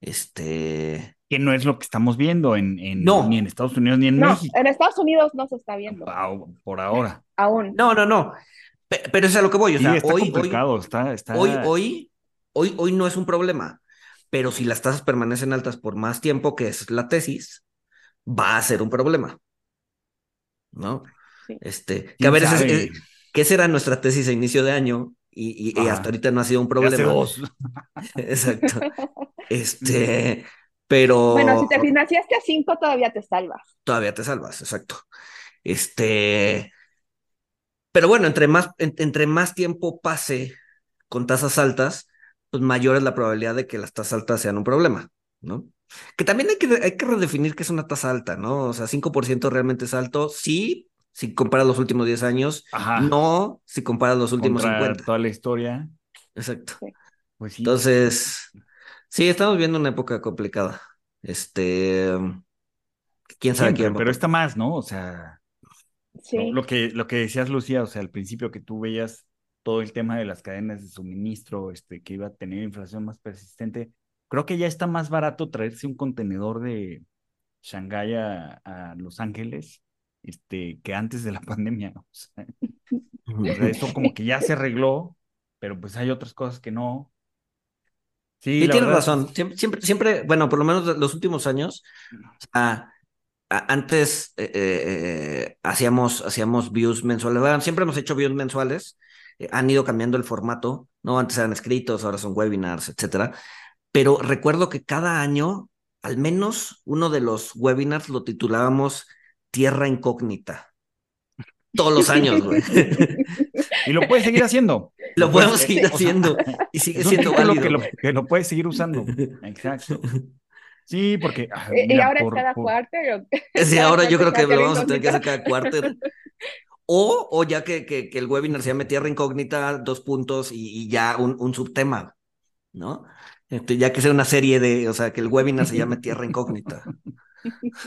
Este. Que no es lo que estamos viendo en, ni en Estados Unidos ni en no, México. En Estados Unidos no se está viendo. Por ahora. Aún. No, no, no. Pero es a lo que voy. O sea, está hoy, complicado, está, está... Hoy, hoy, hoy, hoy no es un problema. Pero si las tasas permanecen altas por más tiempo, que es la tesis, va a ser un problema. ¿No? Este, que a ver, es, que esa era nuestra tesis a inicio de año y, hasta ahorita no ha sido un problema. Exacto. Este, pero. Bueno, si te financiaste a cinco, todavía te salvas. Todavía te salvas, exacto. Este. Pero bueno, entre más, entre más tiempo pase con tasas altas, pues mayor es la probabilidad de que las tasas altas sean un problema, ¿no? Que también hay que, hay que redefinir qué es una tasa alta, ¿no? O sea, 5% realmente es alto, sí, si comparas los últimos 10 años, no si comparas los últimos Contra 50. Toda la historia. Exacto. Pues sí. Entonces, sí, estamos viendo una época complicada. Este, quién sabe quién. Pero está más, ¿no? O sea. Sí. Lo, que, lo que decías, Lucía, o sea, al principio que tú veías todo el tema de las cadenas de suministro, este, que iba a tener inflación más persistente, creo que ya está más barato traerse un contenedor de Shanghái a, a Los Ángeles este, que antes de la pandemia. O sea, eso como que ya se arregló, pero pues hay otras cosas que no. Sí, la tienes verdad, razón. Siempre, siempre, siempre, bueno, por lo menos los últimos años, o sea, a- antes eh, eh, eh, hacíamos, hacíamos views mensuales. Bueno, siempre hemos hecho views mensuales. Eh, han ido cambiando el formato, ¿no? Antes eran escritos, ahora son webinars, etcétera. Pero recuerdo que cada año, al menos uno de los webinars lo titulábamos Tierra Incógnita. Todos los años, güey. Y lo puedes seguir haciendo. Lo podemos puedes- seguir o sea, haciendo y sigue es siendo válido. que lo, que lo puedes seguir usando. Exacto. Sí, porque. ah, ¿Y- ¿Y ahora por- es cada por- cuarto? Sí, ahora yo creo que lo vamos a tener que hacer cada cuarter. O, o ya que, que, el webinar se llame Tierra Incógnita, dos puntos y, y ya un, un subtema, ¿no? Este, ya que sea una serie de, o sea, que el webinar se llame Tierra Incógnita.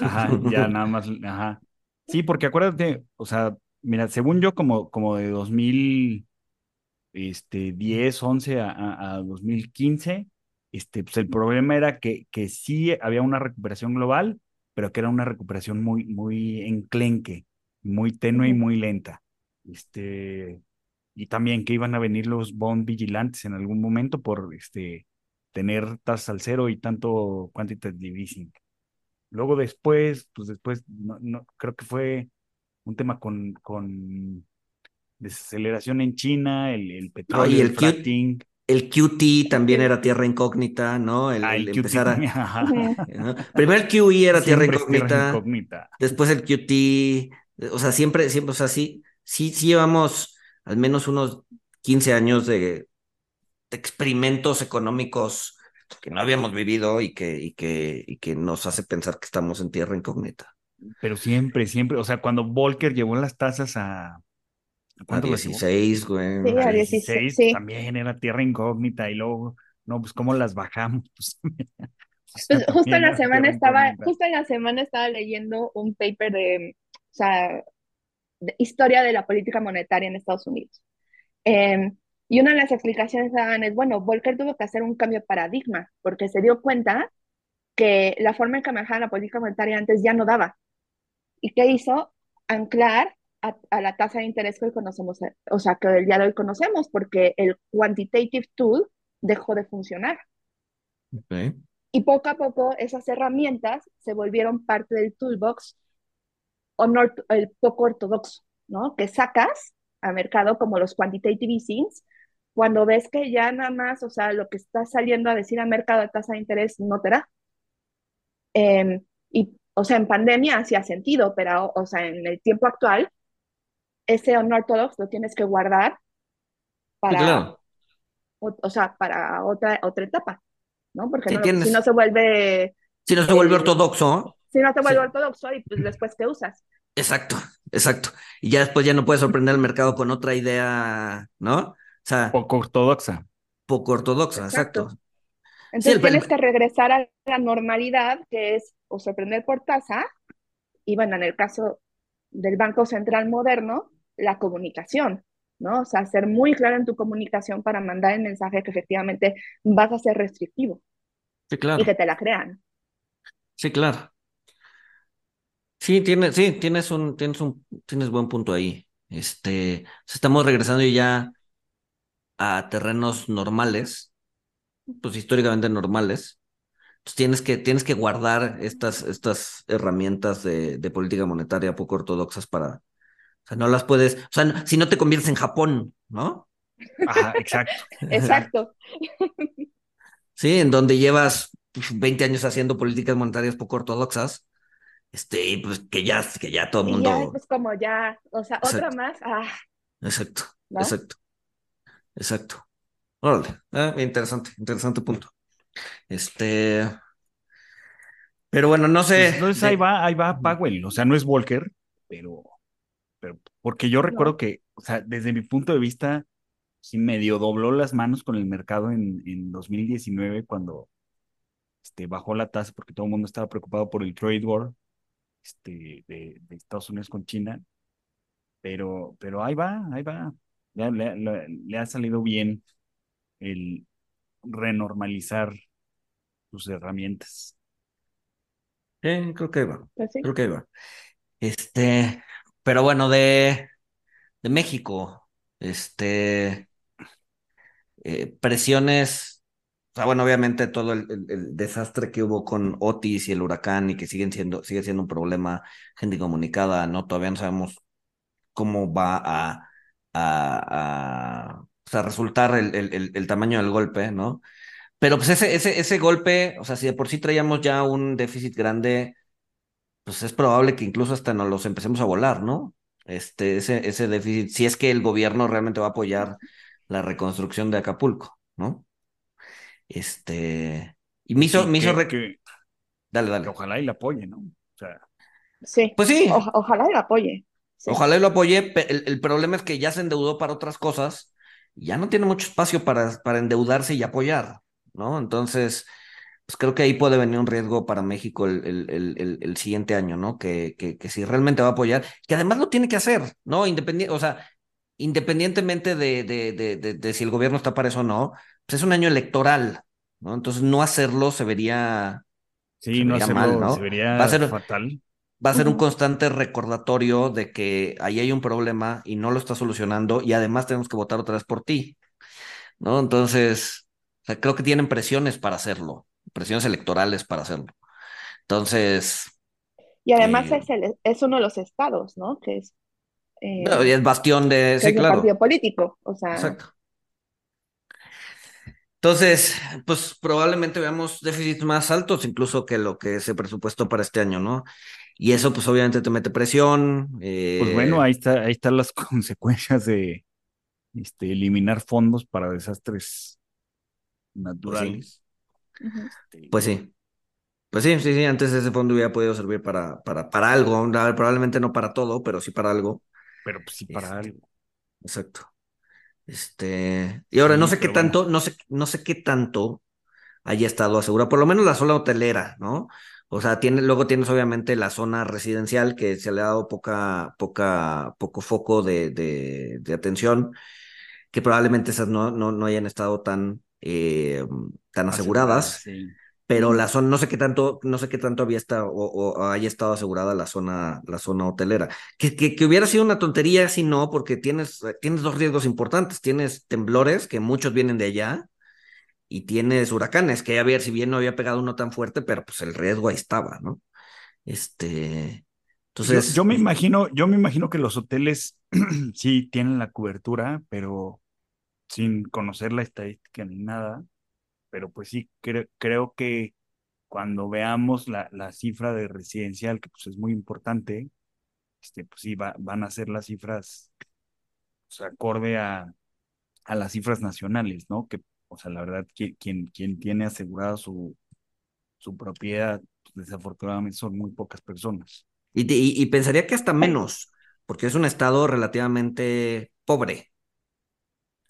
Ajá, ya nada más, ajá. Sí, porque acuérdate, o sea, mira, según yo, como, como de 2000, este, 10, 11 a, a, a 2015, este, pues el problema era que, que sí había una recuperación global, pero que era una recuperación muy, muy enclenque, muy tenue y muy lenta. Este, y también que iban a venir los bond vigilantes en algún momento por, este, tener tasas al cero y tanto quantitative easing. Luego después, pues después, no, no, creo que fue un tema con, con desaceleración en China, el, el petróleo, y el, el fracking, El QT también era Tierra Incógnita, ¿no? El, ah, el empezar a... ¿no? Primero el QE era Tierra es tierra Incógnita, incógnita. después el QT, o sea, siempre, siempre, o sea, sí, sí, sí llevamos al menos unos 15 años de, de experimentos económicos que no habíamos vivido y que, y que, y que nos hace pensar que estamos en tierra incógnita. Pero siempre, siempre, o sea, cuando Volcker llevó las tasas a, ¿a A ¿cuánto las llevó? 16, güey. Sí, A a 16, 16, sí. también era tierra incógnita y luego, no, pues cómo las bajamos. Pues, Pues justo en la semana estaba, justo en la semana estaba leyendo un paper de, sea, de historia de la política monetaria en Estados Unidos. Eh, y una de las explicaciones que daban es, bueno, Volcker tuvo que hacer un cambio de paradigma porque se dio cuenta que la forma en que manejaba la política monetaria antes ya no daba. ¿Y qué hizo? Anclar a, a la tasa de interés que hoy conocemos, o sea, que el día de hoy conocemos, porque el quantitative tool dejó de funcionar. Ok. Y poco a poco esas herramientas se volvieron parte del toolbox honor, el poco ortodoxo, ¿no? Que sacas al mercado como los quantitative easings cuando ves que ya nada más, o sea, lo que está saliendo a decir al mercado de tasa de interés no te da. Eh, y, o sea, en pandemia hacía sentido, pero, o sea, en el tiempo actual, ese unorthodox lo tienes que guardar para, claro. o, o sea, para otra, otra etapa, ¿no? Porque Sí, no, tienes- si no se vuelve, Si no se vuelve Eh, ortodoxo, si no se vuelve Sí. ortodoxo y pues después qué usas. exacto, exacto. Y ya después ya no puedes sorprender al mercado con otra idea, ¿no? O sea, Poco ortodoxa. poco ortodoxa, exacto. Exacto. Entonces tienes el- que regresar a la normalidad, que es o sorprender por tasa, y bueno, en el caso del Banco Central moderno, la comunicación, ¿no? O sea, ser muy claro en tu comunicación para mandar el mensaje que efectivamente vas a ser restrictivo Sí, claro. y que te la crean. Sí, claro. Sí, tienes, sí, tienes un, tienes un, tienes buen punto ahí. Este, estamos regresando ya a terrenos normales, pues históricamente normales. Pues tienes que, tienes que guardar estas, estas herramientas de, de política monetaria poco ortodoxas para, o sea, no las puedes, o sea, no- si no te conviertes en Japón, ¿no? Ajá, exacto. Exacto. Sí, en donde llevas pues, 20 años haciendo políticas monetarias poco ortodoxas, este, y pues que ya, que ya todo el Y ya mundo. es como ya, o sea, otra Exacto. más, ah, Exacto, ¿no? exacto, exacto. Órale, ah, interesante, interesante punto. Este, pero bueno, no sé. Pues, entonces ahí va, ahí va Powell, o sea, no es Volcker, pero, pero porque yo recuerdo No. que, o sea, desde mi punto de vista, sí medio dobló las manos con el mercado en, en 2019 cuando este, bajó la tasa porque todo el mundo estaba preocupado por el trade war este, de, de Estados Unidos con China. pero, pero ahí va, ahí va. Ya le, le- le ha salido bien el renormalizar sus herramientas. Creo que ahí va. Pues sí. Creo que ahí va. Este, pero bueno, de, de México, este, eh, presiones, sea, bueno, obviamente todo el, desastre que hubo con Otis y el huracán y que siguen siendo, sigue siendo un problema, gente incomunicada, ¿no? Todavía no sabemos cómo va a, a, a, resultar el, el, el, el tamaño del golpe, ¿no? Pero pues ese, ese, ese golpe, o sea, si de por sí traíamos ya un déficit grande, pues es probable que incluso hasta nos los empecemos a volar, ¿no? Este, ese, ese déficit, si es que el gobierno realmente va a apoyar la reconstrucción de Acapulco, ¿no? Este, y me hizo, Sí, me hizo, que, rec- que- dale, que dale. ojalá y la apoye, ¿no? O sea, Sí. Pues sí, O- ojalá lo apoye. Sí. Ojalá y lo apoye. El, el problema es que ya se endeudó para otras cosas y ya no tiene mucho espacio para, para endeudarse y apoyar, ¿no? Entonces, pues creo que ahí puede venir un riesgo para México el, el, el, el- el siguiente año, ¿no? Que, que, que si realmente va a apoyar, que además lo tiene que hacer, ¿no? Independiente, o sea, independientemente de, de, de, de, de si el gobierno está para eso o no, pues es un año electoral, ¿no? Entonces, no hacerlo se vería, sí, se no vería hacerlo mal, ¿no? se vería Va a ser, fatal. va a ser un constante recordatorio de que ahí hay un problema y no lo está solucionando y además tenemos que votar otra vez por ti, ¿no? Entonces, o sea, creo que tienen presiones para hacerlo, presiones electorales para hacerlo. Entonces, Y además eh, es, el- es uno de los estados, ¿no? Que es, eh, no, y es bastión de, sí, claro, partido político. O sea, exacto. Entonces, pues probablemente veamos déficits más altos incluso que lo que se presupuestó para este año, ¿no? Y eso pues obviamente te mete presión. Pues bueno, eh, ahí está, ahí están las consecuencias de este, eliminar fondos para desastres pues sí, naturales. Este, pues sí. Pues sí, sí, sí, antes ese fondo hubiera podido servir para, para, para algo, a ver, probablemente no para todo, pero sí para algo. pero pues sí para Este, algo. exacto. Este, y ahora no sé qué bueno. tanto, no sé, no sé qué tanto haya estado asegurado, por lo menos la zona hotelera, ¿no? O sea, tiene, luego tienes obviamente la zona residencial que se le ha dado poca, poca, poco foco de, de, de atención, que probablemente esas no, no, no hayan estado tan, eh, tan Aseguradas, aseguradas. sí. Pero la zona, no sé qué tanto, no sé qué tanto había estado o, o haya estado asegurada la zona, la zona hotelera. Que, que, que hubiera sido una tontería si no, porque tienes, tienes dos riesgos importantes. Tienes temblores, que muchos vienen de allá, y tienes huracanes, que a ver, si bien no había pegado uno tan fuerte, pero pues el riesgo ahí estaba, ¿no? Este, Yo, entonces, yo me pues, imagino, yo me imagino que los hoteles sí tienen la cobertura, pero sin conocer la estadística ni nada. Pero pues sí, cre- creo que cuando veamos la, la cifra de residencial, que pues es muy importante, este, pues sí, va- van a ser las cifras, sea, acorde a, a las cifras nacionales, ¿no? Que, o sea, la verdad, quien, quien tiene asegurada su, su propiedad, pues, desafortunadamente son muy pocas personas. y, y pensaría que hasta menos, porque es un estado relativamente pobre.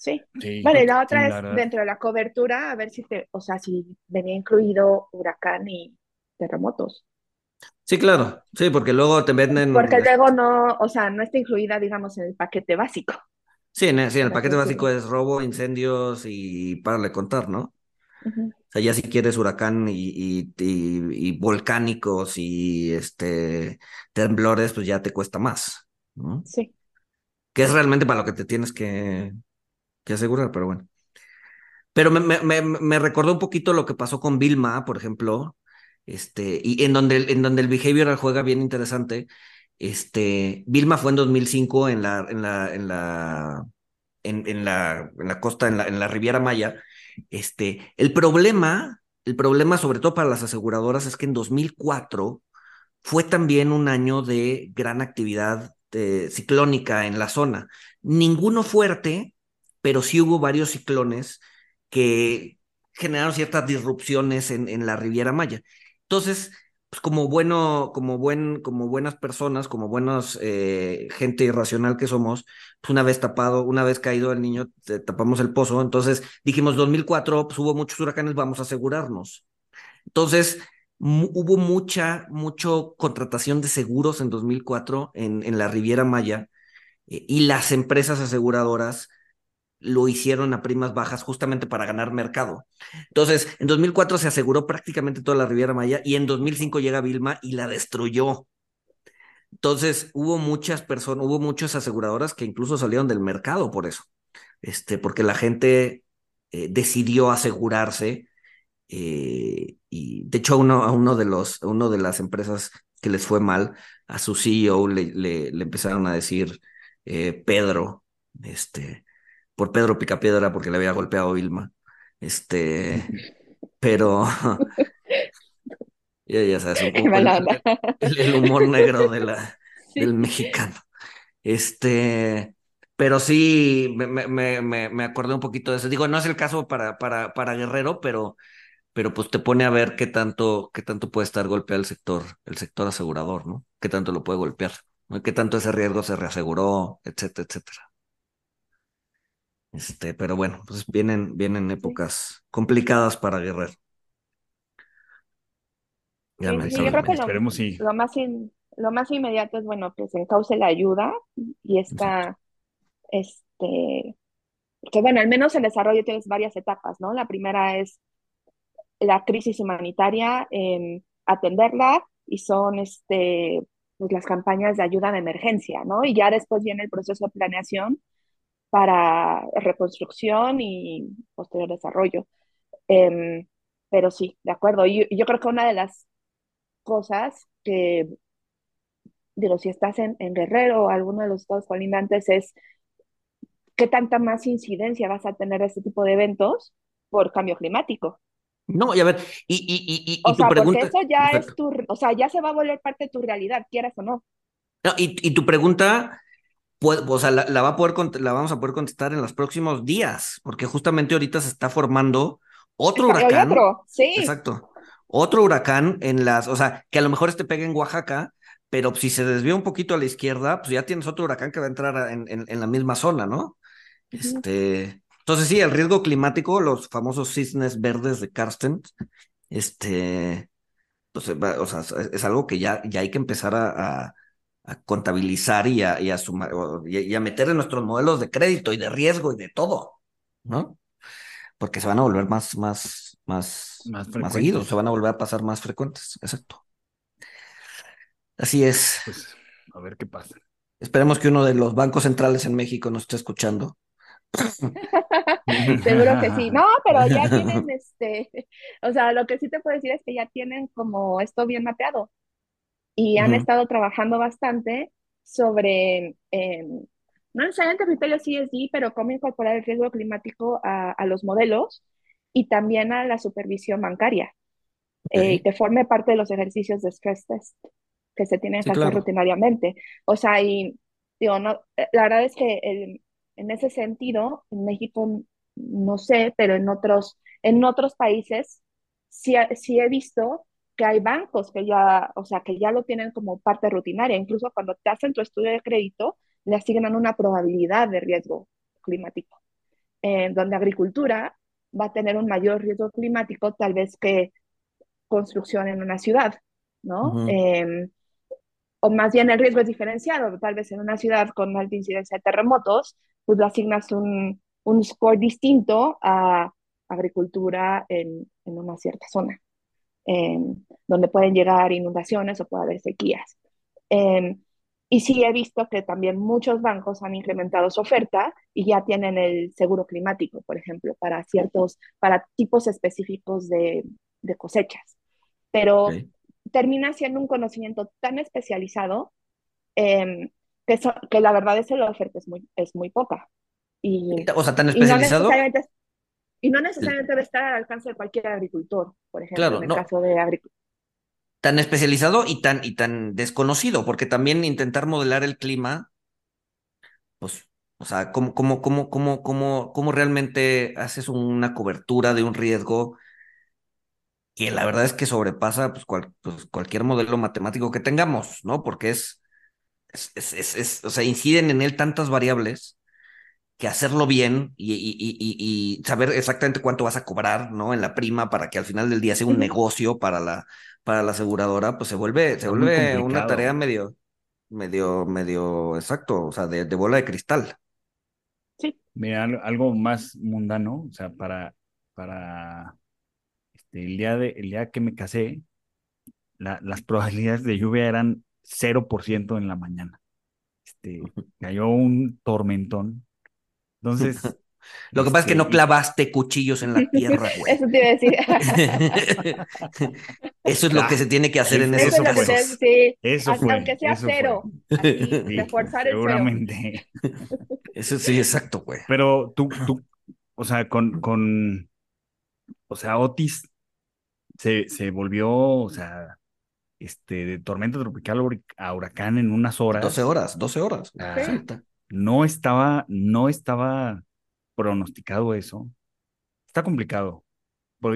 Sí. Sí, Vale, la otra la es dentro de la cobertura, a ver si te, o sea, si venía incluido huracán y terremotos. Sí, claro, sí, porque luego te venden, Porque luego no, o sea, no está incluida, digamos, en el paquete básico, sí, en el, sí, en el paquete básico es robo, incendios y párale de contar, ¿no? O sea, ya si quieres huracán y, y, y- y volcánicos y este temblores, pues ya te cuesta más, ¿no? Sí. Que es realmente para lo que te tienes que, que asegurar, pero bueno. Pero me, me, me, recordó un poquito lo que pasó con Vilma, por ejemplo, este, y en donde, en donde el behavioral juega bien interesante. Este, Vilma fue en 2005 en la, en la, en la, en la, en la costa, en la, en la Riviera Maya. Este, el problema, el problema sobre todo para las aseguradoras es que en 2004 fue también un año de gran actividad eh, ciclónica en la zona. Ninguno fuerte, pero sí hubo varios ciclones que generaron ciertas disrupciones en, en la Riviera Maya. Entonces, pues como bueno, como buen, como buenas personas, como buenos eh, gente irracional que somos, pues una vez tapado, una vez caído el niño, tapamos el pozo. Entonces dijimos 2004, pues hubo muchos huracanes, vamos a asegurarnos. Entonces, hubo mucha, mucho contratación de seguros en 2004 en, en la Riviera Maya eh, y las empresas aseguradoras lo hicieron a primas bajas justamente para ganar mercado. Entonces, en 2004 se aseguró prácticamente toda la Riviera Maya y en 2005 llega Vilma y la destruyó. Entonces, hubo muchas personas, hubo muchas aseguradoras que incluso salieron del mercado por eso, este, porque la gente eh, decidió asegurarse eh, y de hecho a uno, a uno de los, uno de las empresas que les fue mal, a su CEO le, le, empezaron a decir eh, Pedro, este, por Pedro Picapiedra porque le había golpeado a Vilma. Este, pero ya, ya sabes, un el, humor negro de la, del mexicano. Este, pero sí, me, me, me, me, acordé un poquito de eso. Digo, no es el caso para, para, para Guerrero, pero, pero pues te pone a ver qué tanto, qué tanto puede estar golpeado el sector, el sector asegurador, ¿no? Qué tanto lo puede golpear, ¿no? Qué tanto ese riesgo se reaseguró, etcétera, etcétera. Este, pero bueno, pues vienen, vienen épocas complicadas para Guerrero. Ya me yo creo que lo, sí. lo, más lo más inmediato es, bueno, que se encauce la ayuda y esta, este, que bueno, al menos el desarrollo tienes varias etapas, ¿no? La primera es la crisis humanitaria, atenderla y son, este, pues las campañas de ayuda de emergencia, ¿no? Y ya después viene el proceso de planeación para reconstrucción y posterior desarrollo. Em, pero sí, de acuerdo. Y yo, creo que una de las cosas que, digo, si estás en, Guerrero o alguno de los estados colindantes, es qué tanta más incidencia vas a tener este tipo de eventos por cambio climático. No, y a ver, y, y, y, o sea, Porque eso ya es tu, o sea, ya se va a volver parte de tu realidad, quieras o no. No, y, y tu pregunta o sea, la, va a poder, la vamos a poder contestar en los próximos días, porque justamente ahorita se está formando otro huracán. Otro, sí. Exacto. Otro huracán en las, o sea, que a lo mejor este pega en Oaxaca, pero si se desvía un poquito a la izquierda, pues ya tienes otro huracán que va a entrar en, en, la misma zona, ¿no? Este, entonces sí, el riesgo climático, los famosos cisnes verdes de Karsten, este, pues, o sea, es algo que ya, ya hay que empezar a a contabilizar y a, y a, sumar, y a meter en nuestros modelos de crédito y de riesgo y de todo, ¿no? Porque se van a volver más, más, más, más, más seguidos, se van a volver a pasar más frecuentes, exacto. Así es. Pues, a ver qué pasa. Esperemos que uno de los bancos centrales en México nos esté escuchando. Seguro que sí. No, pero ya tienen este, o sea, lo que sí te puedo decir es que ya tienen como esto bien mapeado y han estado trabajando bastante sobre, eh, no necesariamente criterios CSD, pero cómo incorporar el riesgo climático a, a los modelos y también a la supervisión bancaria, eh, que forme parte de los ejercicios de stress test que se tienen que hacer rutinariamente. O sea, y digo, no, eh, la verdad es que el, en ese sentido, en México no sé, pero en otros, en otros países sí, sí he visto que hay bancos que ya, o sea, que ya lo tienen como parte rutinaria. Incluso cuando te hacen tu estudio de crédito, le asignan una probabilidad de riesgo climático, en donde agricultura va a tener un mayor riesgo climático tal vez que construcción en una ciudad, ¿no? Em, o más bien el riesgo es diferenciado, tal vez en una ciudad con alta incidencia de terremotos, pues le asignas un, un score distinto a agricultura en, en una cierta zona. Em, donde pueden llegar inundaciones o puede haber sequías. Em, y sí he visto que también muchos bancos han incrementado su oferta y ya tienen el seguro climático, por ejemplo, para ciertos, para tipos específicos de, de cosechas. Pero termina siendo un conocimiento tan especializado em, que, que, la verdad es que la oferta es muy, es muy poca. Y, o sea, tan especializado. Y no necesariamente debe estar al alcance de cualquier agricultor, por ejemplo, en el caso de agricultor. Tan especializado y tan, y tan desconocido, porque también intentar modelar el clima, pues, o sea, ¿cómo, cómo, cómo, cómo, cómo, cómo realmente haces una cobertura de un riesgo que la verdad es que sobrepasa pues, pues cualquier modelo matemático que tengamos, ¿no? Porque es, es, es, es, o sea, inciden en él tantas variables que hacerlo bien y, y, y, saber exactamente cuánto vas a cobrar, ¿no? En la prima para que al final del día sea un negocio para la, para la aseguradora, pues se vuelve, se vuelve una tarea medio, medio, medio exacto, o sea, de, de bola de cristal. Sí. Mira, al- algo más mundano, o sea, para, para este, el día de, el día que me casé, la- las probabilidades de lluvia eran 0% en la mañana. Este, cayó un tormentón. Entonces, Lo que pasa es que este, no clavaste cuchillos en la tierra, güey. Eso te iba a decir. Eso es lo que se tiene que hacer en Eso esos Eso es casos. decir. Eso Aunque- fue, Aunque sea eso fue. cero. Así, Sí, reforzar el cero. seguramente. Eso sí, exacto, güey. Pero tú, tú, o sea, con, con, o sea, Otis se, se volvió, o sea, este, de tormenta tropical a hurac- a huracán en unas horas. 12 horas, 12 horas. Ah. Exacto. No estaba, no estaba pronosticado eso. Está complicado.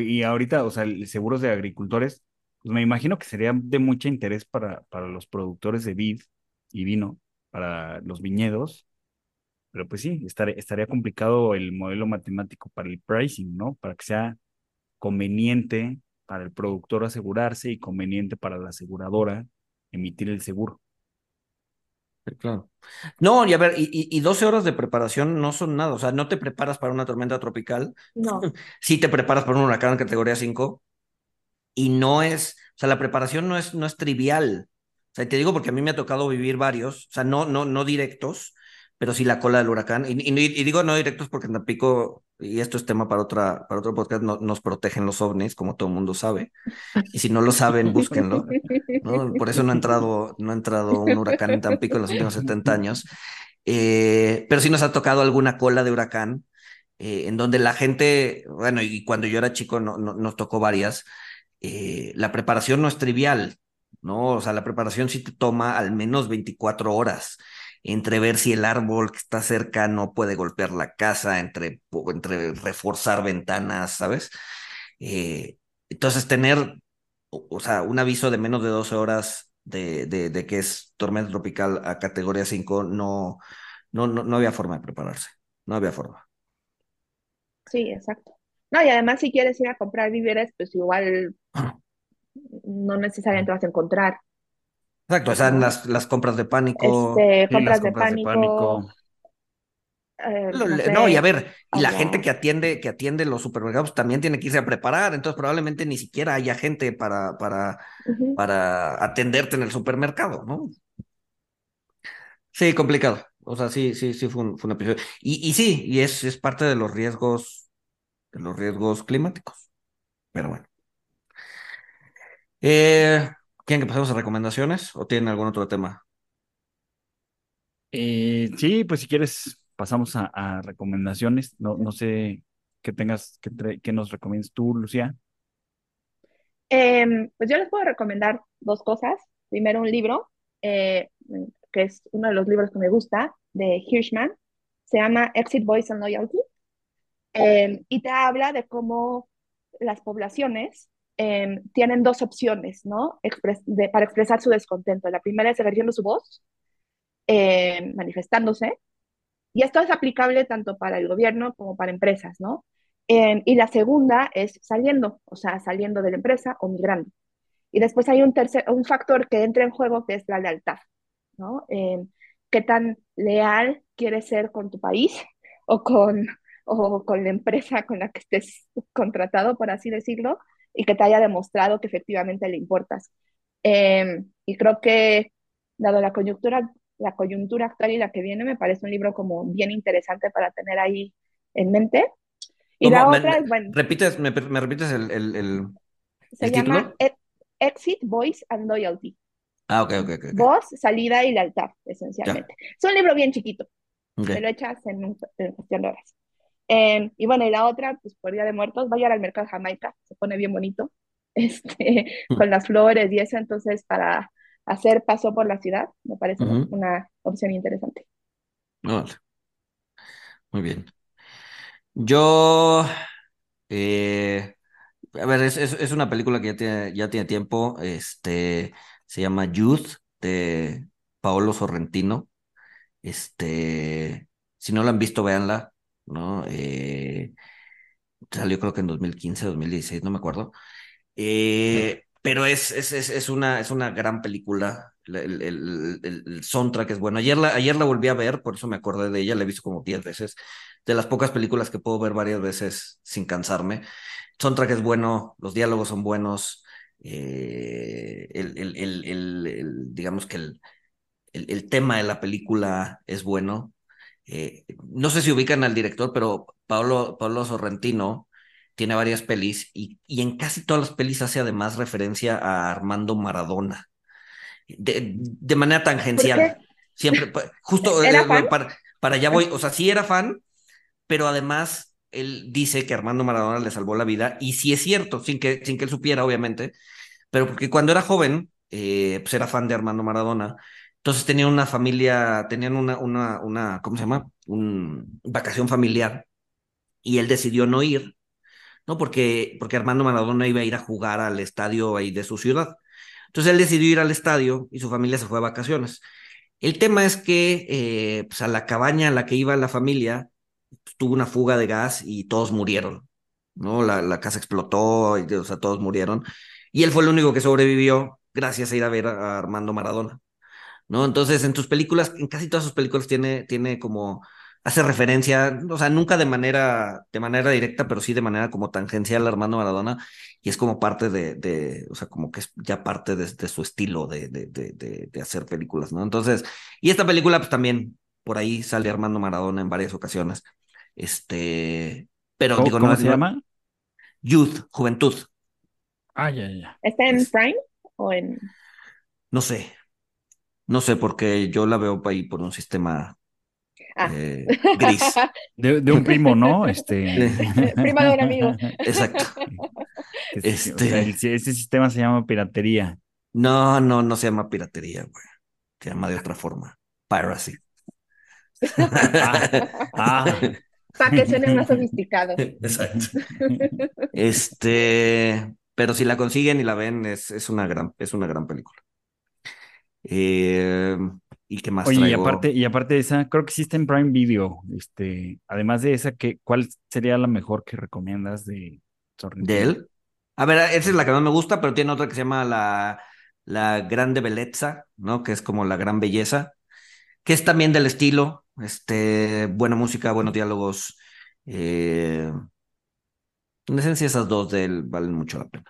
Y ahorita, o sea, seguros de agricultores, pues me imagino que sería de mucho interés para, para los productores de vid y vino, para los viñedos. Pero pues sí, estaría complicado el modelo matemático para el pricing, ¿no? Para que sea conveniente para el productor asegurarse y conveniente para la aseguradora emitir el seguro. Claro. No, y a ver, y, y, y 12 horas de preparación no son nada. O sea, no te preparas para una tormenta tropical, No. sí te preparas para un huracán categoría 5 y no es, o sea, la preparación no es, no es trivial. O sea, te digo porque a mí me ha tocado vivir varios, o sea, no, no, no directos, pero sí la cola del huracán. Y, digo no directos porque en Tampico, y esto es tema para, otra, para otro podcast, no- nos protegen los ovnis, como todo el mundo sabe. Y si no lo saben, búsquenlo. Por eso no ha entrado, no ha entrado un huracán en Tampico en los últimos 70 años. Eh, pero sí nos ha tocado alguna cola de huracán, eh, en donde la gente, bueno, y cuando yo era chico no- nos tocó varias, eh, la preparación no es trivial, ¿no? O sea, la preparación sí te toma al menos 24 horas entre ver si el árbol que está cerca no puede golpear la casa, entre, entre reforzar ventanas, ¿sabes? Eh, entonces, tener, o, o sea, un aviso de menos de 12 horas de, de, de que es tormenta tropical a categoría 5, no, no, no, no había forma de prepararse, no había forma. Sí, exacto. No, y además si quieres ir a comprar víveres, pues igual no necesariamente vas a encontrar. Exacto, o sea, las, las compras de pánico. Este, compras las compras de pánico, pánico. eh, no le- sé, No, y a ver, y la gente que atiende, que atiende los supermercados también tiene que irse a preparar, entonces probablemente ni siquiera haya gente para, para, para atenderte en el supermercado, ¿no? Sí, complicado. O sea, sí, sí, sí fue un, fue un episodio. Y, y sí, y es, es parte de los riesgos, de los riesgos climáticos. Pero bueno. Eh, ¿quieren que pasemos a recomendaciones o tienen algún otro tema? Eh, sí, pues si quieres, pasamos a, a recomendaciones. No, no sé qué tengas, qué nos recomiendas tú, Lucía. Em, pues yo les puedo recomendar dos cosas. Primero, un libro, eh, que es uno de los libros que me gusta, de Hirschman. Se llama Exit Voice and Loyalty. Em, y te habla de cómo las poblaciones em, tienen dos opciones, ¿no? Expres- de- para expresar su descontento. La primera es ejerciendo su voz, em, manifestándose. Y esto es aplicable tanto para el gobierno como para empresas, ¿no? Em, y la segunda es saliendo, o sea, saliendo de la empresa o migrando. Y después hay un tercer, un factor que entra en juego que es la lealtad, ¿no? ¿qué tan leal quieres ser con tu país o con, o con la empresa con la que estés contratado, por así decirlo, y que te haya demostrado que efectivamente le importas? Em, y creo que, dado la coyuntura, la coyuntura actual y la que viene, me parece un libro como bien interesante para tener ahí en mente. Y la otra me- es, bueno, ¿Repites, me, me repites el, el, el- se el llama título? E- Exit, Voice and Loyalty. Ah, ok, ok, ok. Voz, salida y lealtad, esencialmente. Es un libro bien chiquito, Ok. te lo echas en, un, en cuestión de horas. Eh, y bueno, y la otra, pues por Día de Muertos, vaya al mercado de Jamaica, se pone bien bonito, este, con las flores y eso, entonces para hacer paso por la ciudad, me parece una- opción interesante. Muy bien. Yo, eh, a ver, es, es, es una película que ya tiene, ya tiene tiempo. Este se llama Youth de Paolo Sorrentino. Este, si no la han visto, véanla, ¿no? Eh, salió creo que en 2015, 2016, no me acuerdo. Eh, pero es, es, es, es, una, es una gran película. El, el, el, soundtrack es bueno. Ayer la, ayer la volví a ver, por eso me acordé de ella, la he visto como 10 veces. De las pocas películas que puedo ver varias veces sin cansarme. El soundtrack es bueno, los diálogos son buenos. Eh, el, el, digamos que el, el, tema de la película es bueno. Eh, no sé si ubican al director, pero Pablo, Pablo Sorrentino tiene varias pelis y, y, en casi todas las pelis hace además referencia a Armando Maradona. De, de manera tangencial. Siempre, justo eh, para, para allá voy. O sea, sí era fan, pero además él dice que Armando Maradona le salvó la vida, y sí es cierto, sin que, sin que él supiera, obviamente, pero porque cuando era joven, eh, pues era fan de Armando Maradona, entonces tenían una familia, tenían una, una, una, ¿cómo se llama? Un vacación familiar, y él decidió no ir, ¿no? Porque, porque Armando Maradona iba a ir a jugar al estadio ahí de su ciudad. Entonces él decidió ir al estadio y su familia se fue a vacaciones. El tema es que eh, pues a la cabaña a la que iba la familia pues, tuvo una fuga de gas y todos murieron, ¿no? La, la casa explotó, y, o sea, todos murieron. Y él fue el único que sobrevivió gracias a ir a ver a Armando Maradona, ¿no? Entonces, en tus películas, en casi todas sus películas tiene, tiene como, hace referencia, o sea, nunca de manera, de manera directa, pero sí de manera como tangencial a Armando Maradona, y es como parte de, de o sea, como que es ya parte de, su estilo de, de, de, de hacer películas, ¿no? Entonces, y esta película, pues también, por ahí sale Armando Maradona en varias ocasiones. Este, pero ¿Cómo, digo, cómo no, se llama? Youth, Juventud, Ah, ya, ya. ¿Está en Es- Prime o en...? no sé, no sé, porque yo la veo ahí por un sistema Ah. eh, gris. De, de un primo, ¿no? Este. Prima de un amigo. Exacto. O sea, Este- ese sistema se llama piratería. No, no, no se llama piratería, güey. Se llama de otra forma. Piracy. Ah, Para que suene más sofisticado. Exacto. Este, pero si la consiguen y la ven, es, es una gran, es una gran película. Eh, ¿y qué más Oye, y aparte, y aparte de esa, creo que está en Prime Video. Este, además de esa, ¿qué, ¿cuál sería la mejor que recomiendas de Sorrentino? ¿De él? A ver, esa es la que más me gusta, pero tiene otra que se llama La, la Grande Bellezza, ¿no? Que es como la gran belleza, que es también del estilo, este, buena música, buenos diálogos. eh, en esencia, esas dos de él valen mucho la pena.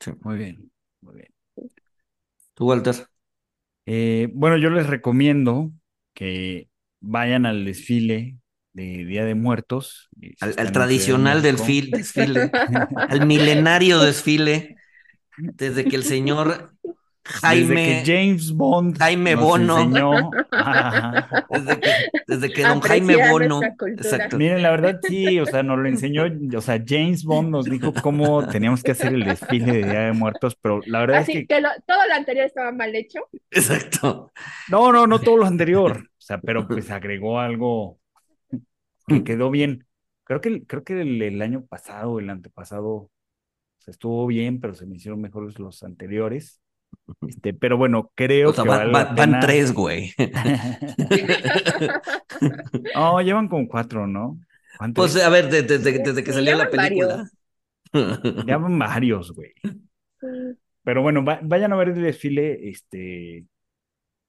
Sí. Muy bien, muy bien. ¿Tú, Walter? Eh, bueno, yo les recomiendo que vayan al desfile de Día de Muertos. eh, Al, al tradicional desfile, desfile, al milenario desfile, desde que el señor Desde Jaime, que James Bond Jaime Bono. desde que, desde que don Jaime Bono, exacto, Miren, la verdad sí, o sea, nos lo enseñó, o sea, James Bond nos dijo cómo teníamos que hacer el desfile de Día de Muertos, pero la verdad es que que lo- todo lo anterior estaba mal hecho. exacto. no, no, no todo lo anterior, o sea, pero pues agregó algo que quedó bien. Creo que, creo que el, el año pasado, el antepasado, o sea, estuvo bien, pero se me hicieron mejores los anteriores. Este, pero bueno, creo O sea, que van, vale la van- van pena. tres, güey. No, llevan como cuatro, ¿no? ¿Van Pues a ver, de- de- de- desde que salió la llevan película. Ya van varios, güey. Pero bueno, va- vayan a ver el desfile, este,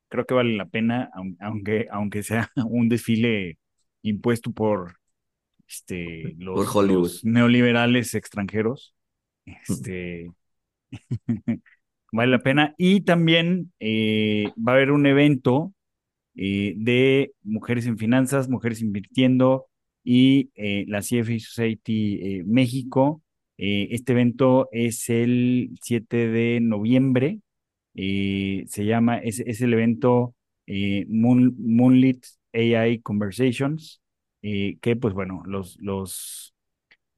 creo que vale la pena, aun- aunque, aunque sea un desfile impuesto por este, los, Por Hollywood. los neoliberales extranjeros. Este, vale la pena. Y también eh, va a haber un evento eh, de mujeres en finanzas, mujeres invirtiendo y eh, la CFA Society México. Este evento es el 7 de noviembre. se llama, es, es el evento Moon- Moonlit AI Conversations, que pues bueno, los, los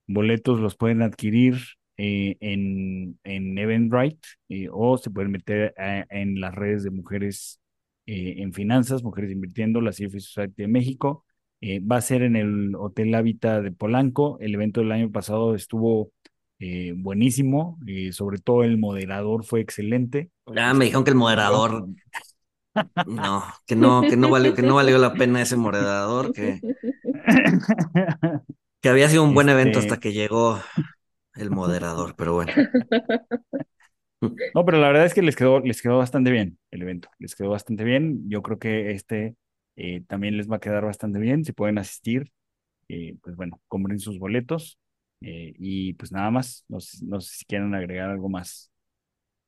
boletos los pueden adquirir eh, en, en Eventbrite eh, o se pueden meter a- en las redes de mujeres eh, en finanzas, mujeres invirtiendo, la CFA Society de México. Eh, va a ser en el Hotel Hábitat de Polanco. El evento del año pasado estuvo buenísimo, sobre todo el moderador fue excelente. Ah, me dijeron que el moderador, no, que no, que no valió, que no valió la pena ese moderador, que, que había sido un buen evento Este- hasta que llegó el moderador, pero bueno. No, pero la verdad es que les quedó, les quedó bastante bien el evento, les quedó bastante bien. Yo creo que este eh, también les va a quedar bastante bien. Si pueden asistir, eh, pues bueno, compren sus boletos eh, y pues nada más. No, sé- no sé si quieren agregar algo más.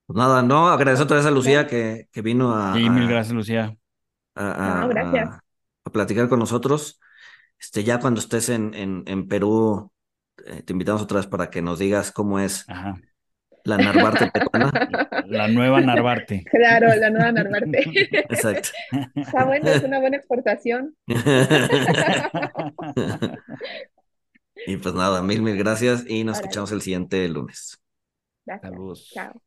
Pues nada, no, agradecer otra vez a Lucía que, que vino a, Y mil gracias, Lucía. a, a- No, gracias. a- a platicar con nosotros. Este, ya cuando estés en, en, en Perú, te invitamos otra vez para que nos digas cómo es Ajá. la Narvarte peruana. La nueva Narvarte. Claro, la nueva Narvarte. Exacto. Está bueno, es una buena exportación. Y pues nada, mil, mil gracias y nos escuchamos el siguiente lunes. Gracias. Saludos. Chao.